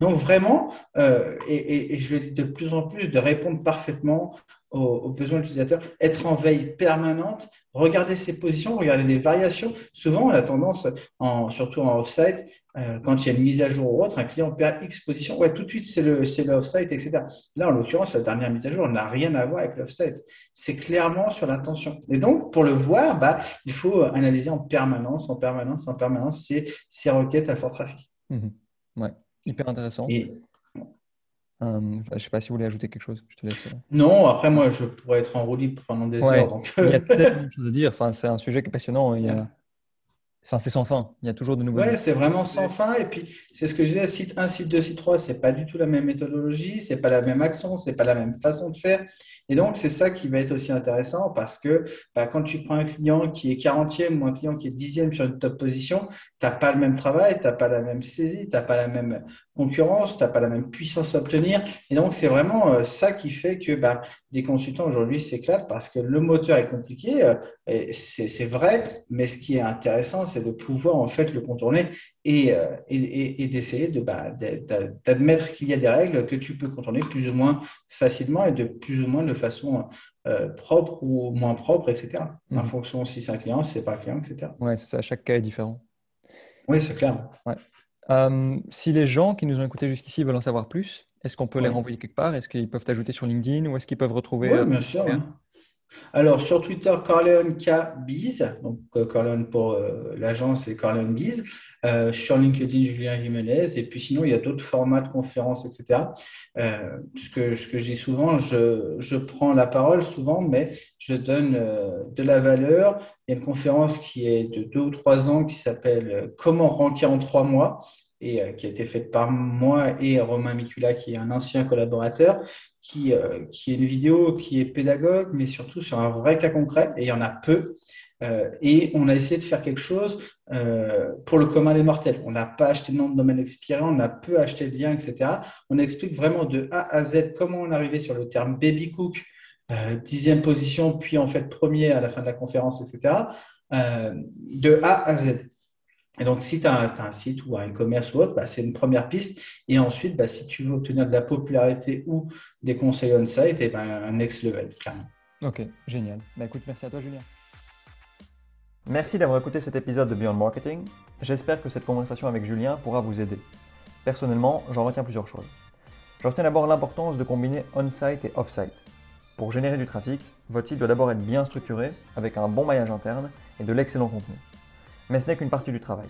Donc, vraiment, euh, et, et, je vais de plus en plus de répondre parfaitement aux, aux besoins de l'utilisateur, être en veille permanente Regardez ces positions, regardez les variations. Souvent, on a tendance, en, surtout en off-site, quand il y a une mise à jour ou autre, un client perd X position. Ouais, tout de suite, c'est le, c'est l'off-site, etc. Là, en l'occurrence, la dernière mise à jour n'a rien à voir avec l'off-site. C'est clairement sur l'intention. Et donc, pour le voir, bah, il faut analyser en permanence, en permanence, en permanence ces, ces requêtes à fort trafic. Mmh ouais, hyper intéressant. Et, euh, je ne sais pas si vous voulez ajouter quelque chose. Je te laisse. Euh. Non, après, moi, je pourrais être en roue libre pendant des heures. Il y a tellement de choses à dire. Enfin, c'est un sujet qui est passionnant. Il y a... [laughs] Enfin, c'est sans fin. Il y a toujours de nouveaux. Ouais, c'est vraiment sans fin. Et puis, c'est ce que je disais, site 1, site 2, site 3, c'est pas du tout la même méthodologie, c'est pas la même action, c'est pas la même façon de faire. Et donc, c'est ça qui va être aussi intéressant parce que bah, quand tu prends un client qui est 40e ou un client qui est 10e sur une top position, tu n'as pas le même travail, tu n'as pas la même saisie, tu n'as pas la même concurrence, tu n'as pas la même puissance à obtenir. Et donc, c'est vraiment euh, ça qui fait que bah, les consultants aujourd'hui s'éclatent parce que le moteur est compliqué, euh, c'est vrai, mais ce qui est intéressant, c'est de pouvoir en fait le contourner et, euh, et, et d'essayer bah, d'admettre qu'il y a des règles que tu peux contourner plus ou moins facilement et de plus ou moins de façon propre ou moins propre, etc. En mmh. fonction si c'est un client, si c'est pas un client, etc. Ouais, c'est ça, chaque cas est différent. Oui, c'est clair. Euh, si les gens qui nous ont écoutés jusqu'ici veulent en savoir plus, est-ce qu'on peut les renvoyer quelque part? Est-ce qu'ils peuvent t'ajouter sur LinkedIn ou est-ce qu'ils peuvent retrouver Oui, euh, bien sûr. Alors, sur Twitter, Corleone K Biz, donc euh, Corleone pour l'agence et Corleone Biz. Sur LinkedIn, Julien Jiménez. Et puis sinon, il y a d'autres formats de conférences, etc. ce, que, ce que je dis souvent, je, je, prends la parole souvent, mais je donne de la valeur il y a une conférence qui est de deux ou trois ans qui s'appelle euh, Comment ranker en trois mois et euh, qui a été faite par moi et Romain Micula, qui est un ancien collaborateur, qui, euh, qui est une vidéo qui est pédagogue, mais surtout sur un vrai cas concret, et il y en a peu. Et on a essayé de faire quelque chose pour le commun des mortels. On n'a pas acheté de nom de domaine expiré, on a peu acheté de liens, etc. On explique vraiment de A à Z comment on est arrivé sur le terme baby cook, euh, dixième position, puis en fait premier à la fin de la conférence, etc., euh, de A à Z. Et donc, si tu as, un site ou un e-commerce ou autre, bah, c'est une première piste. Et ensuite, bah, si tu veux obtenir de la popularité ou des conseils on-site, eh ben, un next level, clairement. Ok, génial. Bah, écoute, merci à toi, Julien. Merci d'avoir écouté cet épisode de Beyond Marketing. J'espère que cette conversation avec Julien pourra vous aider. Personnellement, j'en retiens plusieurs choses. Je retiens d'abord l'importance de combiner on-site et off-site. Pour générer du trafic, votre site doit d'abord être bien structuré, avec un bon maillage interne et de l'excellent contenu. Mais ce n'est qu'une partie du travail.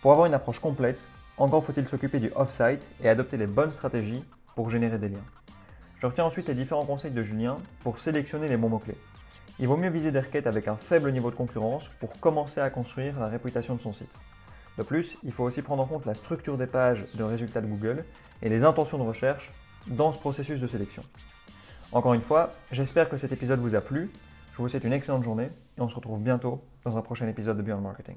Pour avoir une approche complète, encore faut-il s'occuper du off-site et adopter les bonnes stratégies pour générer des liens. Je retiens ensuite les différents conseils de Julien pour sélectionner les bons mots-clés. Il vaut mieux viser des requêtes avec un faible niveau de concurrence pour commencer à construire la réputation de son site. De plus, il faut aussi prendre en compte la structure des pages de résultats de Google et les intentions de recherche dans ce processus de sélection. Encore une fois, j'espère que cet épisode vous a plu. Je vous souhaite une excellente journée et on se retrouve bientôt dans un prochain épisode de Beyond Marketing.